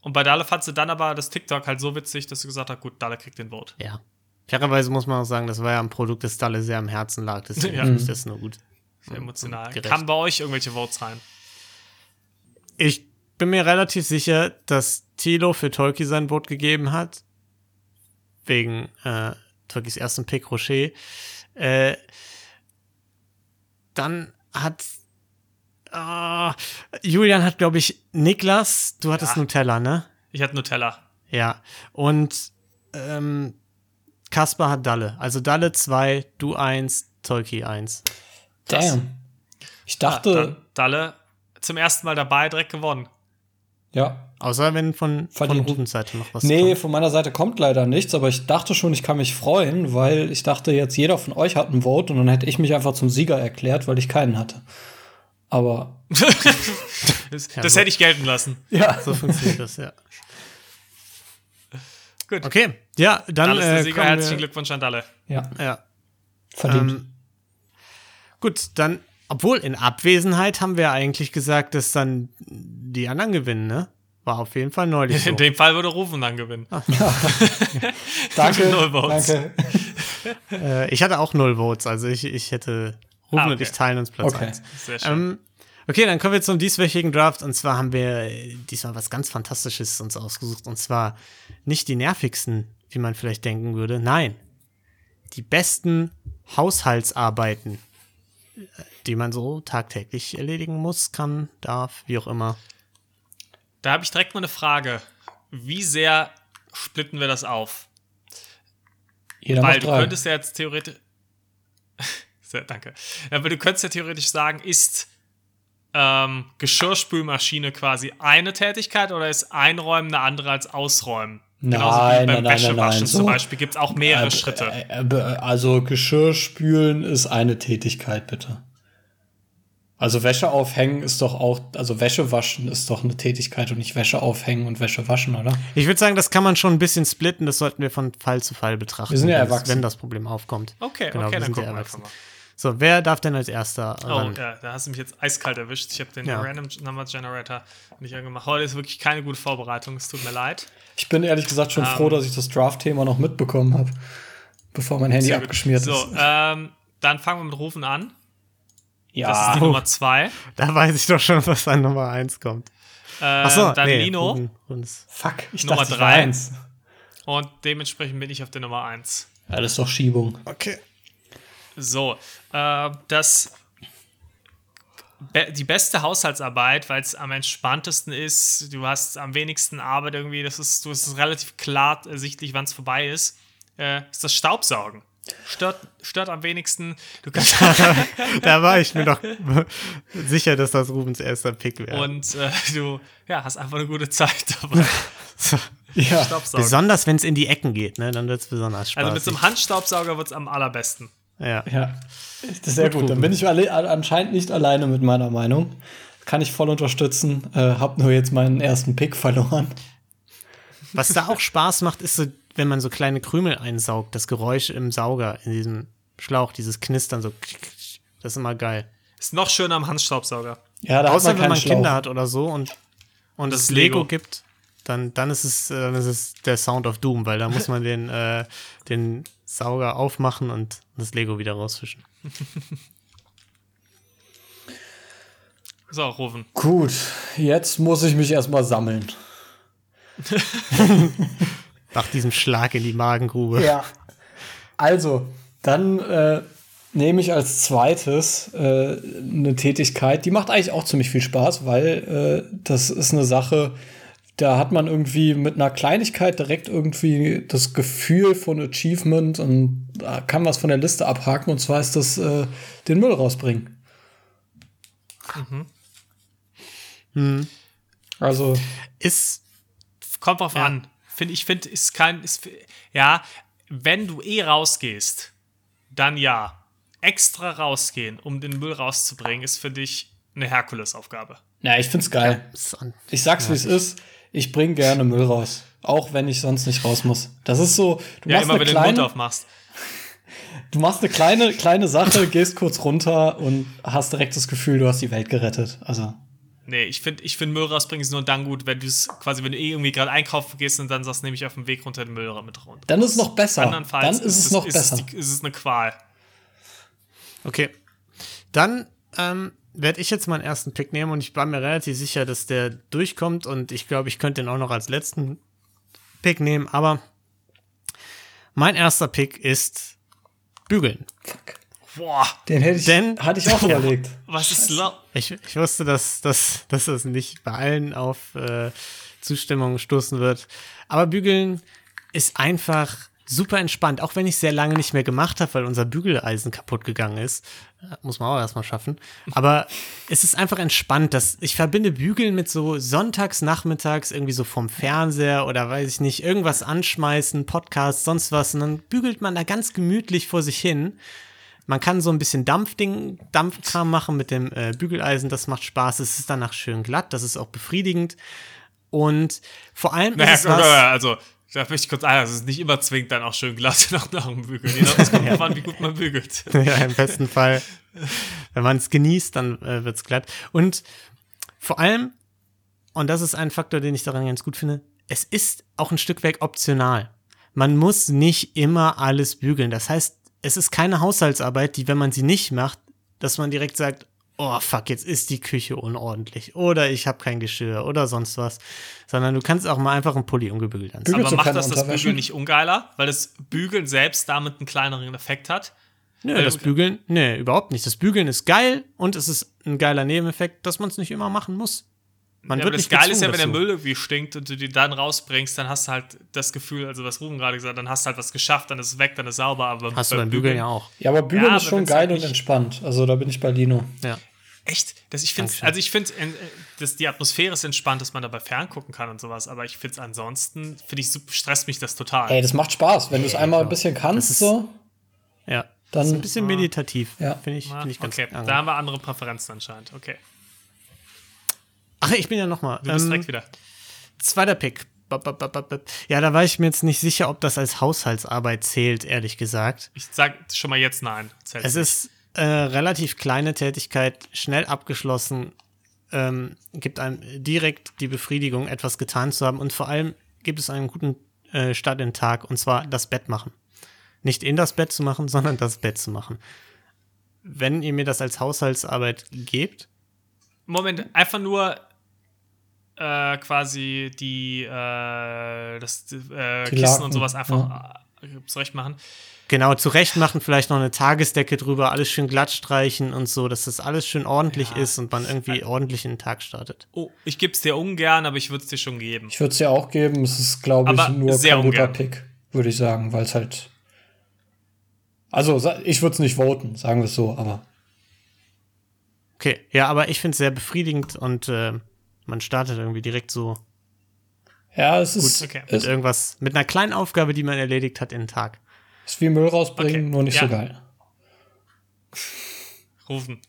Und bei Dale fand sie dann aber das TikTok halt so witzig, dass sie gesagt hat, gut, Dale kriegt den Vote. Ja. Fairerweise muss man auch sagen, das war ja ein Produkt, das Dalle sehr am Herzen lag. Deswegen Ja. finde ich das nur gut. Sehr emotional. Kamen bei euch irgendwelche Votes rein? Ich bin mir relativ sicher, dass Tilo für Tolki sein Vote gegeben hat. Wegen äh, Tolkis ersten Pick Rocher. Äh, dann hat ah, Julian hat, glaube ich, Niklas, du hattest Ja. Nutella, ne? Ich hatte Nutella. Ja. Und ähm, Kaspar hat Dalle. Also Dalle 2, du 1, Tolki 1. Damn. Ich dachte, dann Dalle zum ersten Mal dabei, direkt gewonnen. ja. Außer wenn von, von Verdient. Rubens Seite noch was Nee, kommt. von meiner Seite kommt leider nichts, aber ich dachte schon, ich kann mich freuen, weil ich dachte, jetzt jeder von euch hat ein Vote und dann hätte ich mich einfach zum Sieger erklärt, weil ich keinen hatte. Aber Das, Ja, das hätte ich gelten lassen. ja, So funktioniert das, ja. Gut. Okay, ja, dann Dalle ist der äh, Sieger. Herzlichen wir, Glückwunsch an Dalle. ja, ja, verdient. ähm, Gut, dann, obwohl in Abwesenheit haben wir eigentlich gesagt, dass dann die anderen gewinnen, ne? War auf jeden Fall neulich so. In dem Fall würde Rufen dann gewinnen. danke, null Votes. danke. äh, ich hatte auch null Votes, also ich, ich hätte Rufen Ah, und okay. ich teilen uns Platz Okay. 1. Sehr schön. Ähm, okay, dann kommen wir zum dieswöchigen Draft und zwar haben wir diesmal was ganz Fantastisches uns ausgesucht und zwar nicht die nervigsten, wie man vielleicht denken würde, nein, die besten Haushaltsarbeiten, die man so tagtäglich erledigen muss, kann, darf, wie auch immer. da habe ich direkt mal eine Frage. Wie sehr splitten wir das auf? Jeder Weil macht du drei. könntest ja jetzt theoretisch. Sehr, danke. Aber du könntest ja theoretisch sagen, ist ähm, Geschirrspülmaschine quasi eine Tätigkeit oder ist Einräumen eine andere als Ausräumen? Genauso wie Nein, beim nein, nein, Wäschewaschen nein, nein, zum so- Beispiel gibt es auch mehrere Äh, Schritte. äh, äh, Also Geschirrspülen ist eine Tätigkeit, bitte. Also Wäsche aufhängen ist doch auch, also Wäsche waschen ist doch eine Tätigkeit und nicht Wäsche aufhängen und Wäsche waschen, oder? Ich würde sagen, das kann man schon ein bisschen splitten, das sollten wir von Fall zu Fall betrachten. Wir sind ja wenn das- erwachsen. Wenn das Problem aufkommt. Okay, genau, okay, wir dann sind ja gucken wir einfach erwachsen. mal. So, wer darf denn als erster Oh, ran? ja, da hast du mich jetzt eiskalt erwischt. Ich habe den Ja. Random Number Generator nicht angemacht. Heute ist wirklich keine gute Vorbereitung. Es tut mir leid. Ich bin ehrlich gesagt schon Ähm. froh, dass ich das Draft-Thema noch mitbekommen habe, bevor mein Handy abgeschmiert so, ist. ähm, dann fangen wir mit Rufen an. Ja, Das ist die Nummer zwei. Da weiß ich doch schon, was an Nummer 1 kommt. Äh, Achso, dann nee, ist- fuck, ich Nummer dachte, ich war drei. eins. Und dementsprechend bin ich auf der Nummer eins. Ja, das ist doch Schiebung. Okay. So, äh, das be die beste Haushaltsarbeit, weil es am entspanntesten ist. Du hast am wenigsten Arbeit irgendwie. Das ist, du ist relativ klar ersichtlich, wann es vorbei ist. Äh, ist das Staubsaugen. Stört, stört am wenigsten. Du kannst Da war ich mir doch sicher, dass das Rubens erster Pick wäre. und äh, du ja, hast einfach eine gute Zeit dabei. Ja. Besonders, wenn es in die Ecken geht, ne? dann wird es besonders spaßig. Also mit so einem Handstaubsauger wird es am allerbesten. Ja. ja. Das ist sehr gut. Dann bin ich alle, anscheinend nicht alleine mit meiner Meinung. Kann ich voll unterstützen. Äh, hab nur jetzt meinen ersten Pick verloren. Was da auch Spaß macht, ist so, wenn man so kleine Krümel einsaugt, das Geräusch im Sauger, in diesem Schlauch, dieses Knistern, so. Das ist immer geil. Ist noch schöner am Handstaubsauger. Ja, da hat Außer man wenn man Schlauch. Kinder hat oder so und, und Das es Lego, Lego. gibt, dann, dann, ist es, äh, dann ist es der Sound of Doom, weil da muss man den, äh, den Sauger aufmachen und das Lego wieder rausfischen. So, Rufen. Gut, jetzt muss ich mich erstmal sammeln. Nach diesem Schlag in die Magengrube. Ja. Also, dann äh, nehme ich als zweites äh, eine Tätigkeit, die macht eigentlich auch ziemlich viel Spaß, weil äh, das ist eine Sache, da hat man irgendwie mit einer Kleinigkeit direkt irgendwie das Gefühl von Achievement und da kann was von der Liste abhaken und zwar ist das äh, den Müll rausbringen. Also, Ist, Kommt drauf Ja. an. Find, ich finde, ist kein. Ist, ja, wenn du eh rausgehst, dann ja. Extra rausgehen, um den Müll rauszubringen, ist für dich eine Herkulesaufgabe. ja, ich find's geil. Ich sag's, wie es ist. Ich bring gerne Müll raus. Auch wenn ich sonst nicht raus muss. Das ist so, du Ja, machst immer eine wenn du den Mund kleine, aufmachst. du machst eine kleine, kleine Sache, gehst kurz runter und hast direkt das Gefühl, du hast die Welt gerettet. Also, Nee, ich finde, ich find Müll rausbringen ist nur dann gut, wenn du es quasi, wenn du eh irgendwie gerade einkaufen gehst und dann sagst, nehme ich auf dem Weg runter den Müll mit runter. dann ist es noch besser. Andernfalls Dann ist es noch ist besser. Es die, ist es eine Qual. Okay. Dann ähm, werde ich jetzt meinen ersten Pick nehmen und ich war mir relativ sicher, dass der durchkommt und ich glaube, ich könnte den auch noch als letzten Pick nehmen, aber mein erster Pick ist Bügeln. Boah, Den hätte ich, Denn- hatte ich auch überlegt. was ist lo Ich, ich wusste, dass, dass, dass das nicht bei allen auf äh, Zustimmung stoßen wird. Aber Bügeln ist einfach super entspannt, auch wenn ich es sehr lange nicht mehr gemacht habe, weil unser Bügeleisen kaputt gegangen ist. Äh, Muss man auch erstmal schaffen. Aber es ist einfach entspannt. Dass ich verbinde Bügeln mit so sonntags, nachmittags irgendwie so vom Fernseher oder weiß ich nicht, irgendwas anschmeißen, Podcast, sonst was. Und dann bügelt man da ganz gemütlich vor sich hin. Man kann so ein bisschen Dampfding, Dampfkram machen mit dem äh, Bügeleisen, das macht Spaß. Es ist danach schön glatt, das ist auch befriedigend. Und vor allem Naja, ist es was, also, da möchte ich kurz ein, also es ist nicht immer zwingend dann auch schön glatt nach, nach dem Bügeln. Je nachdem, es kommt drauf an, wie gut man bügelt. ja, im besten Fall, wenn man es genießt, dann äh, wird es glatt. Und vor allem, und das ist ein Faktor, den ich daran ganz gut finde, es ist auch ein Stück weit optional. Man muss nicht immer alles bügeln. Das heißt, es ist keine Haushaltsarbeit, die, wenn man sie nicht macht, dass man direkt sagt, oh fuck, jetzt ist die Küche unordentlich oder ich habe kein Geschirr oder sonst was, sondern du kannst auch mal einfach einen Pulli ungebügelt anziehen. Bügelst Aber macht das das? Bügeln nicht ungeiler, weil das Bügeln selbst damit einen kleineren Effekt hat? Nö, das Bügeln, nee, überhaupt nicht. Das Bügeln ist geil und es ist ein geiler Nebeneffekt, dass man es nicht immer machen muss. Man ja, wird aber das nicht Geile ist ja, wenn der. Müll irgendwie stinkt und du die dann rausbringst, dann hast du halt das Gefühl, also was Ruben gerade gesagt hat, dann hast du halt was geschafft, dann ist es weg, dann ist es sauber. Aber Hast du beim Bügeln ja auch. Ja, aber Bügeln Ja, ist aber schon geil halt und entspannt. Also da bin ich bei Lino. Ja. Echt? Das, ich finde, also ich finde, äh, dass die Atmosphäre ist entspannt, dass man dabei ferngucken kann und sowas, aber ich finde es ansonsten, finde ich, super- stresst mich das total. Ey, das macht Spaß. Wenn du es einmal ein bisschen kannst, ist- so, Ja. dann. Das ist ein bisschen meditativ. Ja. Finde ich, Ah, find ich ganz okay, angenehm. da haben wir andere Präferenzen anscheinend. Okay, Ach, ich bin ja noch mal. du bist Ähm, direkt wieder. zweiter Pick. Ja, da war ich mir jetzt nicht sicher, ob das als Haushaltsarbeit zählt, ehrlich gesagt. Ich sag schon mal jetzt nein. Zählt's Es nicht. ist äh, relativ kleine Tätigkeit, schnell abgeschlossen, ähm, gibt einem direkt die Befriedigung, etwas getan zu haben und vor allem gibt es einen guten äh, Start in den Tag und zwar das Bett machen. Nicht in das Bett zu machen, sondern das Bett zu machen. wenn ihr mir das als Haushaltsarbeit gebt? Moment, einfach nur äh, quasi die, äh, das äh, Die Kissen Laken, und sowas einfach äh, zurecht machen. Genau, zurecht machen, vielleicht noch eine Tagesdecke drüber, alles schön glatt streichen und so, dass das alles schön ordentlich ist und man irgendwie ordentlich in den Tag startet. Oh, ich gebe es dir ungern, aber ich würde es dir schon geben. Ich würde es dir auch geben. Es ist, glaube ich, nur sehr kein guter. Pick, würde ich sagen, weil es halt. Also, ich würde es nicht voten, sagen wir es so, aber. Okay, ja, aber ich finde es sehr befriedigend und äh, man startet irgendwie direkt so Ja, es ist, okay. mit es irgendwas, mit einer kleinen Aufgabe, die man erledigt hat, in den Tag. Ist wie Müll rausbringen, Okay, nur nicht so ja. geil. Rufen.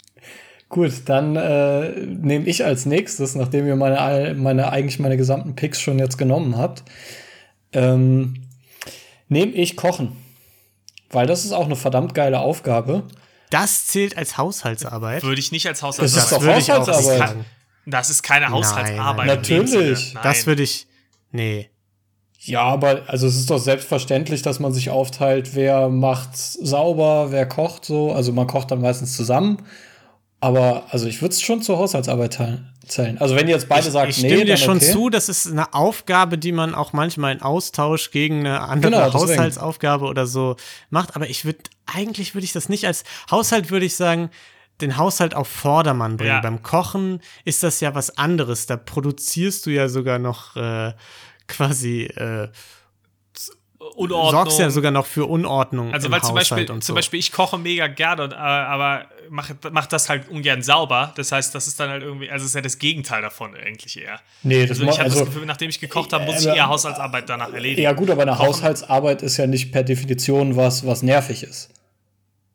Gut, dann äh, nehme ich als nächstes, nachdem ihr meine, all- meine eigentlich meine gesamten Picks schon jetzt genommen habt, ähm, nehme ich Kochen. Weil das ist auch eine verdammt geile Aufgabe. Das zählt als Haushaltsarbeit. Würde ich nicht als Das ist Haushaltsarbeit. doch Haushaltsarbeit. Das ist keine Haushaltsarbeit. nein. in dem Natürlich. Nein. Das würde ich. Nee. Ja, aber also es ist doch selbstverständlich, dass man sich aufteilt, wer macht sauber, wer kocht so. Also man kocht dann meistens zusammen. Aber also ich würde es schon zur Haushaltsarbeit zählen. Also wenn ihr jetzt beide sagt, ich nee, stimme dir dann schon okay. zu, das ist eine Aufgabe, die man auch manchmal in Austausch gegen eine andere Genau. Haushaltsaufgabe oder so macht. Aber ich würde, eigentlich würde ich das nicht als Haushalt, würde ich sagen, den Haushalt auf Vordermann bringen. Ja. Beim Kochen ist das ja was anderes. Da produzierst du ja sogar noch äh, quasi, äh, Unordnung. sorgst ja sogar noch für Unordnung Also im weil zum Haushalt Beispiel, und zum so. Beispiel, ich koche mega gerne, und, äh, aber mache mach das halt ungern sauber. Das heißt, das ist dann halt irgendwie, also es ist ja das Gegenteil davon eigentlich eher. Nee, das Also ich habe also- das Gefühl, nachdem ich gekocht habe, muss ich aber- eher Haushaltsarbeit danach erledigen. Ja, gut, aber eine Kochen- Haushaltsarbeit ist ja nicht per Definition was, was nervig ist.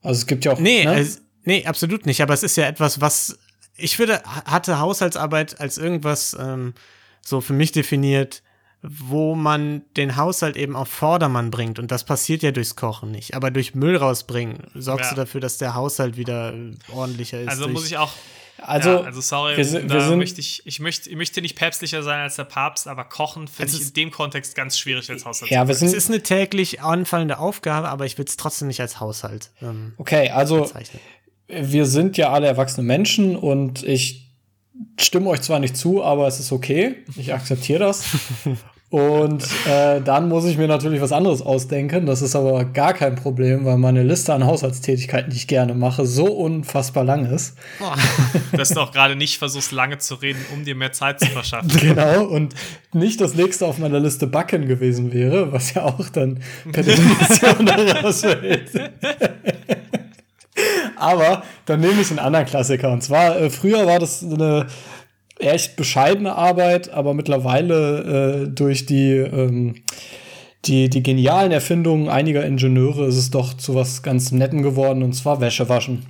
Also es gibt ja auch. Nee, ne? es, nee, absolut nicht. Aber es ist ja etwas, was ich würde, hatte Haushaltsarbeit als irgendwas ähm, so für mich definiert, wo man den Haushalt eben auf Vordermann bringt. Und das passiert ja durchs Kochen nicht. Aber durch Müll rausbringen sorgst Ja. du dafür, dass der Haushalt wieder äh, ordentlicher ist. Also muss ich auch. also, ja, also sorry, wir sind- da wir sind- möchte ich, ich, möchte, ich möchte nicht päpstlicher sein als der Papst, aber Kochen finde Also ich es- in dem Kontext ganz schwierig als Haushaltsarbeit. ja, wir es sind. ist eine täglich anfallende Aufgabe, aber ich würde es trotzdem nicht als Haushalt ähm, Okay, also bezeichnen. wir sind ja alle erwachsene Menschen und ich stimme euch zwar nicht zu, aber es ist okay. Ich akzeptiere das. Und äh, dann muss ich mir natürlich was anderes ausdenken. Das ist aber gar kein Problem, weil meine Liste an Haushaltstätigkeiten, die ich gerne mache, so unfassbar lang ist. Dass du auch gerade nicht versuchst, lange zu reden, um dir mehr Zeit zu verschaffen. Genau, und nicht das nächste auf meiner Liste Backen gewesen wäre, was ja auch dann per Definition rausfällt. Aber dann nehme ich einen anderen Klassiker. Und zwar, äh, früher war das eine echt bescheidene Arbeit, aber mittlerweile äh, durch die, ähm, die, die genialen Erfindungen einiger Ingenieure ist es doch zu was ganz Netten geworden, und zwar Wäsche waschen.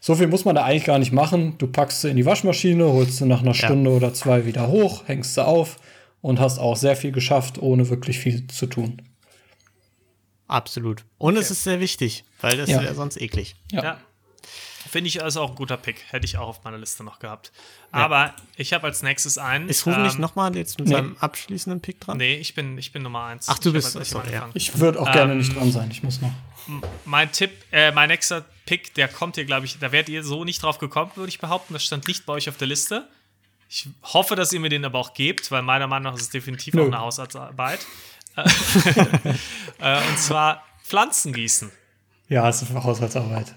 So viel muss man da eigentlich gar nicht machen. Du packst sie in die Waschmaschine, holst sie nach einer Stunde oder zwei wieder hoch, hängst sie auf und hast auch sehr viel geschafft, ohne wirklich viel zu tun. Absolut. Und es ist sehr wichtig, weil das Ja. wäre sonst eklig. Ja. Ja. Finde ich also auch ein guter Pick. Hätte ich auch auf meiner Liste noch gehabt. Aber ich habe als nächstes einen. Ist Rufen nicht ähm, nochmal jetzt mit nee. seinem abschließenden Pick dran? Nee, ich bin, ich bin Nummer eins. Ach, du Ich bist- als erstes sorry, ja. Ich würde auch gerne Ähm, nicht dran sein. Ich muss noch. Mein Tipp, äh, mein nächster Pick, der kommt hier, glaube ich, da wärt ihr so nicht drauf gekommen, würde ich behaupten. Das stand nicht bei euch auf der Liste. Ich hoffe, dass ihr mir den aber auch gebt, weil meiner Meinung nach ist es definitiv Nö. auch eine Haushaltsarbeit. Äh, äh, und zwar Pflanzen gießen. Ja, es ist Haushaltsarbeit.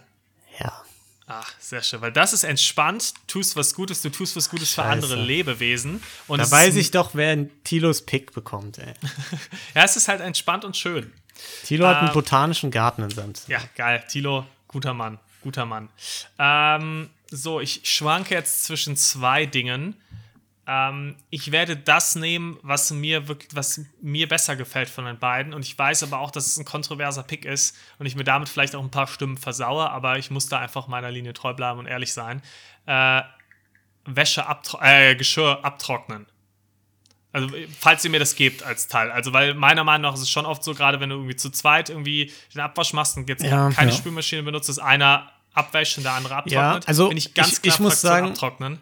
Ja. Ach, sehr schön, weil das ist entspannt, tust was Gutes, du tust was Gutes für Scheiße. andere Lebewesen. Und Da weiß ich doch, wer Tilos Pick bekommt, ey. Ja, es ist halt entspannt und schön. Tilo hat einen Ähm, botanischen Garten in seinem Zimmer. Ja, geil. Tilo, guter Mann. Guter Mann. Ähm, so, ich schwanke jetzt zwischen zwei Dingen. Ähm, ich werde das nehmen, was mir wirklich, was mir besser gefällt von den beiden. Und ich weiß aber auch, dass es ein kontroverser Pick ist und ich mir damit vielleicht auch ein paar Stimmen versaue, aber ich muss da einfach meiner Linie treu bleiben und ehrlich sein. Äh, Wäsche abtro äh, Geschirr abtrocknen. Also, falls ihr mir das gebt als Teil. Also, weil meiner Meinung nach ist es schon oft so, gerade wenn du irgendwie zu zweit irgendwie den Abwasch machst und jetzt Ja, keine ja. Spülmaschine benutzt, dass einer abwäscht und der andere abtrocknet. also bin ich ganz ich- muss sagen- abtrocknen.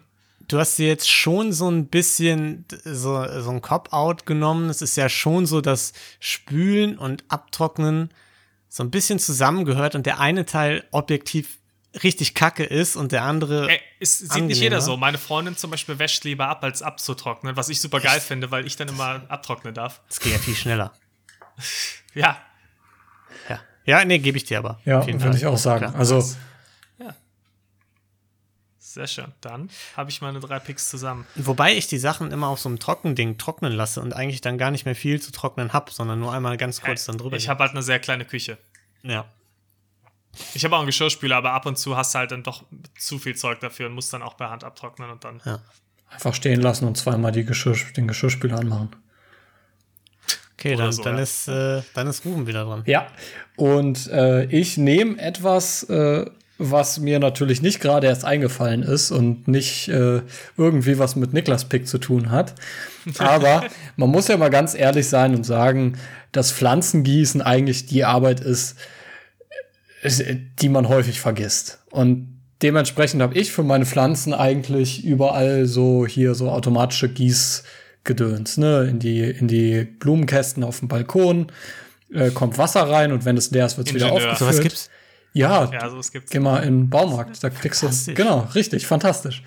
Du hast dir jetzt schon so ein bisschen so, so ein Cop-Out genommen. Es ist ja schon so, dass Spülen und Abtrocknen so ein bisschen zusammengehört und der eine Teil objektiv richtig kacke ist und der andere. Ey, es sieht nicht angenehmer. jeder so. Meine Freundin zum Beispiel wäscht lieber ab, als abzutrocknen, was ich super geil finde, weil ich dann immer abtrocknen darf. Das geht ja viel schneller. Ja, Ja, ja nee, gebe ich dir aber. Ja, Auf jeden würde ich auch sagen. Klar. Also, sehr schön. Dann habe ich meine drei Picks zusammen. Wobei ich die Sachen immer auf so einem Trockending trocknen lasse und eigentlich dann gar nicht mehr viel zu trocknen habe, sondern nur einmal ganz kurz dann drüber. Ich habe halt eine sehr kleine Küche. ja. Ich habe auch einen Geschirrspüler, aber ab und zu hast du halt dann doch zu viel Zeug dafür und musst dann auch per Hand abtrocknen und dann. einfach stehen lassen und zweimal die Geschirr, den Geschirrspüler anmachen. Okay, dann, so, dann, ja. ist, äh, dann ist Ruben wieder dran. Ja, und äh, ich nehme etwas, äh, was mir natürlich nicht gerade erst eingefallen ist und nicht äh, irgendwie was mit Niklas Pick zu tun hat. Aber man muss ja mal ganz ehrlich sein und sagen, dass Pflanzengießen eigentlich die Arbeit ist, die man häufig vergisst. Und dementsprechend habe ich für meine Pflanzen eigentlich überall so hier so automatische Gießgedöns, ne? In die, in die Blumenkästen auf dem Balkon äh, kommt Wasser rein und wenn es leer ist, wird es wieder aufgefüllt. Sowas gibt's? Ja, Ja, so es gibt's. geh mal in den Baumarkt, da kriegst du genau richtig fantastisch.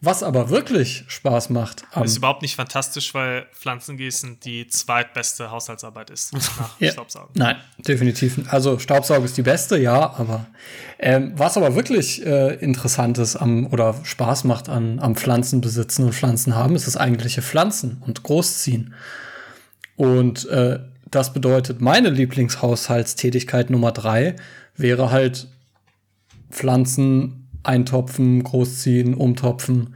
Was aber wirklich Spaß macht, am, Ist überhaupt nicht fantastisch, weil Pflanzengießen die zweitbeste Haushaltsarbeit ist nach Ja. Staubsaugen. Nein, definitiv. Also Staubsauger ist die beste, ja, aber ähm, was aber wirklich äh, interessant ist am oder Spaß macht an am Pflanzenbesitzen und Pflanzen haben, ist das eigentliche Pflanzen und Großziehen. Und äh, das bedeutet, meine Lieblingshaushaltstätigkeit Nummer drei wäre halt Pflanzen eintopfen, großziehen, umtopfen.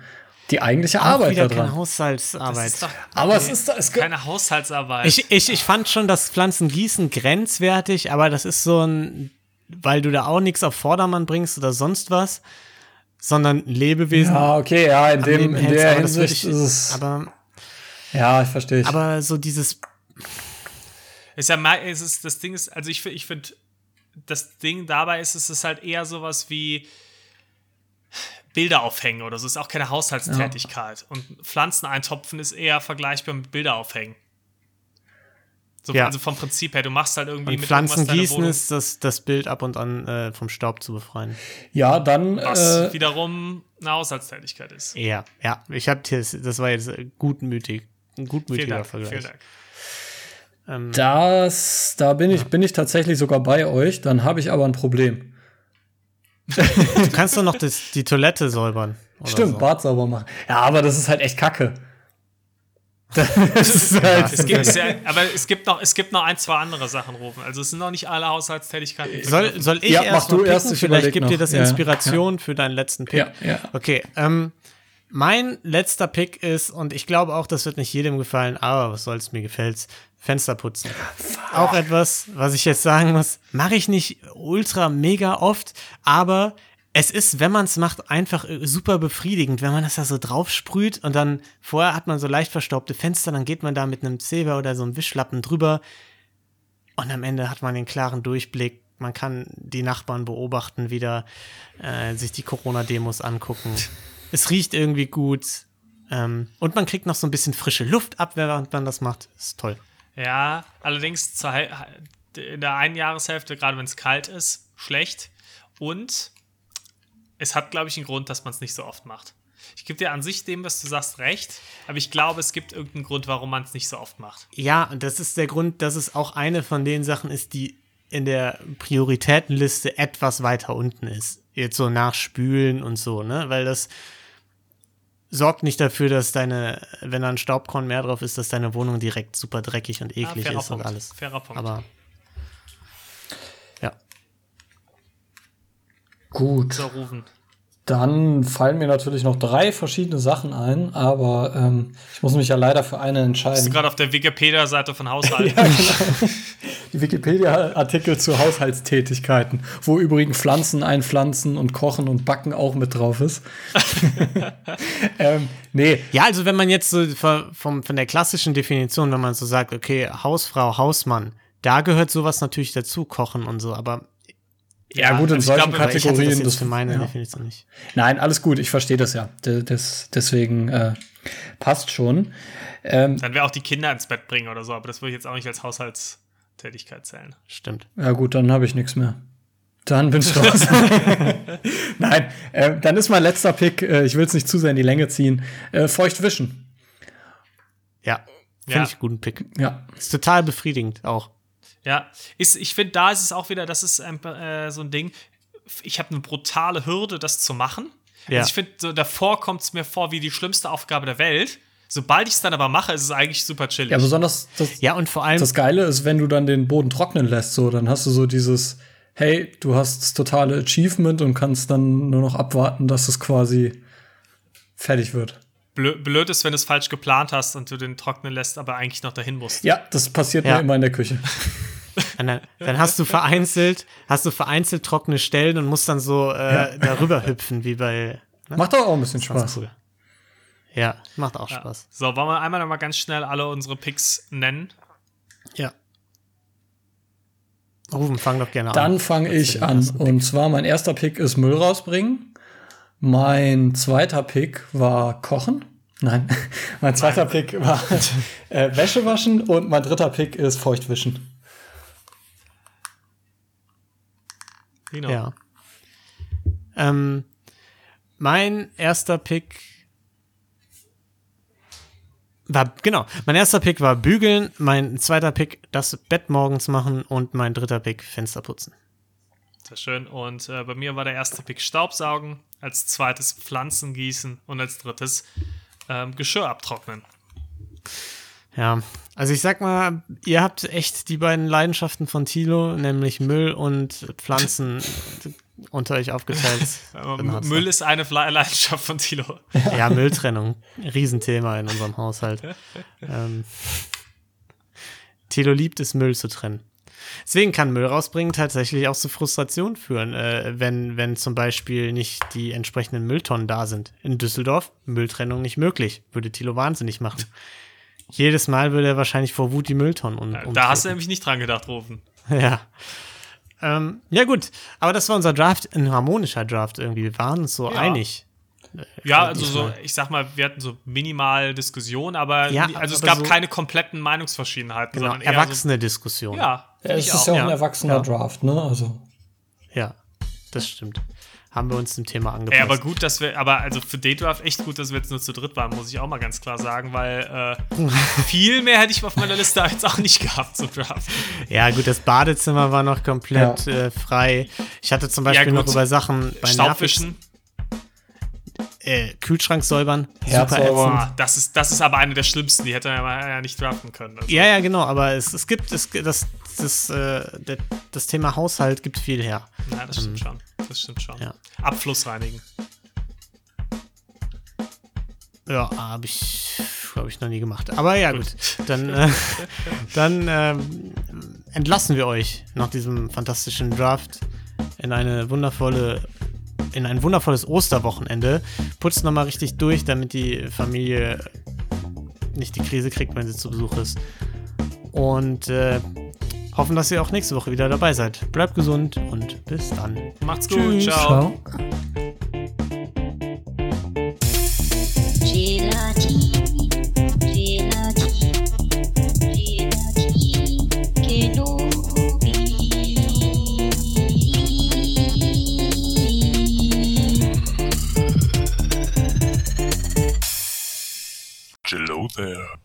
Die eigentliche Auch Arbeit wieder daran. keine Haushaltsarbeit. Das ist doch Aber es ist, es keine Haushaltsarbeit. Ich, ich, ich fand schon das Pflanzengießen grenzwertig, aber das ist so ein, weil du da auch nichts auf Vordermann bringst oder sonst was, sondern Lebewesen. ja, okay, ja, in, dem, in der Hinsicht ich, ist es. aber, ja, ich verstehe. aber so dieses, Ist ja es ist, das Ding ist, also ich, ich finde, das Ding dabei ist, es ist halt eher sowas wie Bilder aufhängen oder so. Es ist auch keine Haushaltstätigkeit. Und Pflanzen eintopfen ist eher vergleichbar mit Bilder aufhängen. So, Ja. Also vom Prinzip her, du machst halt irgendwie und mit irgendwas Pflanzen gießen ist das, das Bild ab und an äh, vom Staub zu befreien. ja, dann. was Äh, wiederum eine Haushaltstätigkeit ist. Ja, ja, ich habe das, das war jetzt gutmütig, ein Vielen gutmütiger Dank, Vergleich. vielen Dank. Ähm, das, da bin ich, bin ich tatsächlich sogar bei euch. Dann habe ich aber ein Problem. du kannst doch noch das, die Toilette säubern. oder Stimmt, so. Bad sauber machen. Ja, aber das ist halt echt Kacke. Das ist halt, Es gibt, es ja, aber es gibt, noch, es gibt noch ein, zwei andere Sachen, Rufen. Also es sind noch nicht alle Haushaltstätigkeiten. Soll, soll ich Ja, erst mach du erst, ich Vielleicht gibt dir noch. das Ja, Inspiration für deinen letzten Pick. ja, ja. Okay, ähm, mein letzter Pick ist, und ich glaube auch, das wird nicht jedem gefallen, aber was soll's, mir gefällt's, Fenster putzen. Auch etwas, was ich jetzt sagen muss, mache ich nicht ultra mega oft, aber es ist, wenn man es macht, einfach äh, super befriedigend, wenn man das da so drauf sprüht und dann vorher hat man so leicht verstaubte Fenster, dann geht man da mit einem Zeber oder so einem Wischlappen drüber und am Ende hat man den klaren Durchblick. Man kann die Nachbarn beobachten, wieder äh, sich die Corona-Demos angucken. es riecht irgendwie gut. Ähm, und man kriegt noch so ein bisschen frische Luft ab, während man das macht. Ist toll. Ja, allerdings in der einen Jahreshälfte, gerade wenn es kalt ist, schlecht. Und es hat, glaube ich, einen Grund, dass man es nicht so oft macht. Ich gebe dir an sich dem, was du sagst, recht, aber ich glaube, es gibt irgendeinen Grund, warum man es nicht so oft macht. Ja, und das ist der Grund, dass es auch eine von den Sachen ist, die in der Prioritätenliste etwas weiter unten ist. Jetzt so nach Spülen und so, ne? Weil das sorgt nicht dafür, dass deine, wenn da ein Staubkorn mehr drauf ist, dass deine Wohnung direkt super dreckig und eklig fairer ist und Punkt, alles. fairer Punkt. Aber ja. Gut. So, Rufen. Dann fallen mir natürlich noch drei verschiedene Sachen ein, aber ähm, ich muss mich ja leider für eine Bist du entscheiden. gerade auf der Wikipedia-Seite von Haushalten? Ja, genau. Die Wikipedia-Artikel zu Haushaltstätigkeiten, wo übrigens Pflanzen einpflanzen und kochen und backen auch mit drauf ist. ähm, nee, Ja, also wenn man jetzt so von, vom, von der klassischen Definition, wenn man so sagt, okay, Hausfrau, Hausmann, da gehört sowas natürlich dazu, Kochen und so, aber ja, gut, in solchen glaube, das Kategorien. jetzt das- für meine ja. Definition nicht. Nein, alles gut, ich verstehe das ja. Das, deswegen äh, passt schon. Ähm, Dann wäre auch die Kinder ins Bett bringen oder so, aber das würde ich jetzt auch nicht als Haushaltstätigkeit zählen. Stimmt. ja gut, dann habe ich nichts mehr. Dann bin ich raus. Nein, äh, dann ist mein letzter Pick, äh, ich will es nicht zu sehr in die Länge ziehen, äh, feucht wischen. Ja, finde Ja. ich einen guten Pick. Ja. Ist total befriedigend auch. Ja, ist, ich finde, da ist es auch wieder, das ist ein, äh, so ein Ding. Ich habe eine brutale Hürde, das zu machen. Ja. Also ich finde, so davor kommt es mir vor wie die schlimmste Aufgabe der Welt. Sobald ich es dann aber mache, ist es eigentlich super chillig. Ja, besonders das, Ja, und vor allem, das Geile ist, wenn du dann den Boden trocknen lässt, so, dann hast du so dieses, hey, du hast das totale Achievement und kannst dann nur noch abwarten, dass es quasi fertig wird. Blö blöd ist, wenn du es falsch geplant hast und du den trocknen lässt, aber eigentlich noch dahin musst. Ja, das passiert Ja. mir immer in der Küche. dann, dann hast du vereinzelt, hast du vereinzelt trockene Stellen und musst dann so äh, darüber hüpfen, wie bei. Ne? Macht doch auch ein bisschen Spaß. cool. Ja, macht auch Ja. Spaß. So, wollen wir einmal noch mal ganz schnell alle unsere Picks nennen? Ja. Rufen, fang doch gerne an. Dann fange ich an. Und zwar mein erster Pick ist Müll rausbringen. Mein zweiter Pick war Kochen. Nein, mein zweiter Pick war äh, Wäsche waschen und mein dritter Pick ist Feuchtwischen. Rino. Ja. Ähm, mein erster Pick war, genau, mein erster Pick war bügeln, mein zweiter Pick das Bett morgens machen und mein dritter Pick Fenster putzen. Sehr schön. Und äh, bei mir war der erste Pick Staubsaugen, als zweites Pflanzen gießen und als drittes ähm, Geschirr abtrocknen. Ja, also ich sag mal, ihr habt echt die beiden Leidenschaften von Thilo, nämlich Müll und Pflanzen, unter euch aufgeteilt. Müll ist eine Leidenschaft von Tilo. Ja, Mülltrennung. Riesenthema in unserem Haushalt. ähm, Thilo liebt es, Müll zu trennen. Deswegen kann Müll rausbringen tatsächlich auch zu Frustration führen, äh, wenn, wenn zum Beispiel nicht die entsprechenden Mülltonnen da sind. In Düsseldorf Mülltrennung nicht möglich. Würde Thilo wahnsinnig machen. Jedes Mal würde er wahrscheinlich vor Wut die Mülltonnen um, Da hast du umtreten. nämlich nicht dran gedacht, Rufen. Ja. Ähm, ja, gut. Aber das war unser Draft, ein harmonischer Draft irgendwie. Wir waren uns so Ja. einig. Ja, Freut also so, ich sag mal, wir hatten so minimal Diskussionen, aber Ja, nie- also es aber gab so- keine kompletten Meinungsverschiedenheiten, Genau, sondern eher erwachsene Diskussion. So, ja, Ja, find es ich ist auch. ja auch ja. ein erwachsener Ja. Draft, ne? Also. Ja, das stimmt. Haben wir uns dem Thema angepasst. aber gut, dass wir, aber also für den Draft echt gut, dass wir jetzt nur zu dritt waren, muss ich auch mal ganz klar sagen, weil äh, viel mehr hätte ich auf meiner Liste jetzt auch nicht gehabt zum Draft. Ja, gut, das Badezimmer war noch komplett Ja. äh, frei. Ich hatte zum Beispiel gut. noch über Sachen bei Staubwischen, Nervig- äh, Kühlschrank säubern. Herz super säubern. boah, das ist, das ist aber eine der schlimmsten, die hätte man ja nicht draften können. Also, Ja, ja, genau, aber es, es gibt, es, das, das, äh, das Thema Haushalt gibt viel her. ja, das stimmt schon. Das stimmt schon. Ja. Abfluss reinigen. Ja, habe ich, glaube ich, noch nie gemacht. Aber ja, gut. Dann, äh, dann ähm, entlassen wir euch nach diesem fantastischen Draft in eine wundervolle, in ein wundervolles Osterwochenende. Putzt nochmal richtig durch, damit die Familie nicht die Krise kriegt, wenn sie zu Besuch ist. Und äh, hoffen, dass ihr auch nächste Woche wieder dabei seid. Bleibt gesund und bis dann. Macht's gut, Tschüss. ciao. Ciao. There.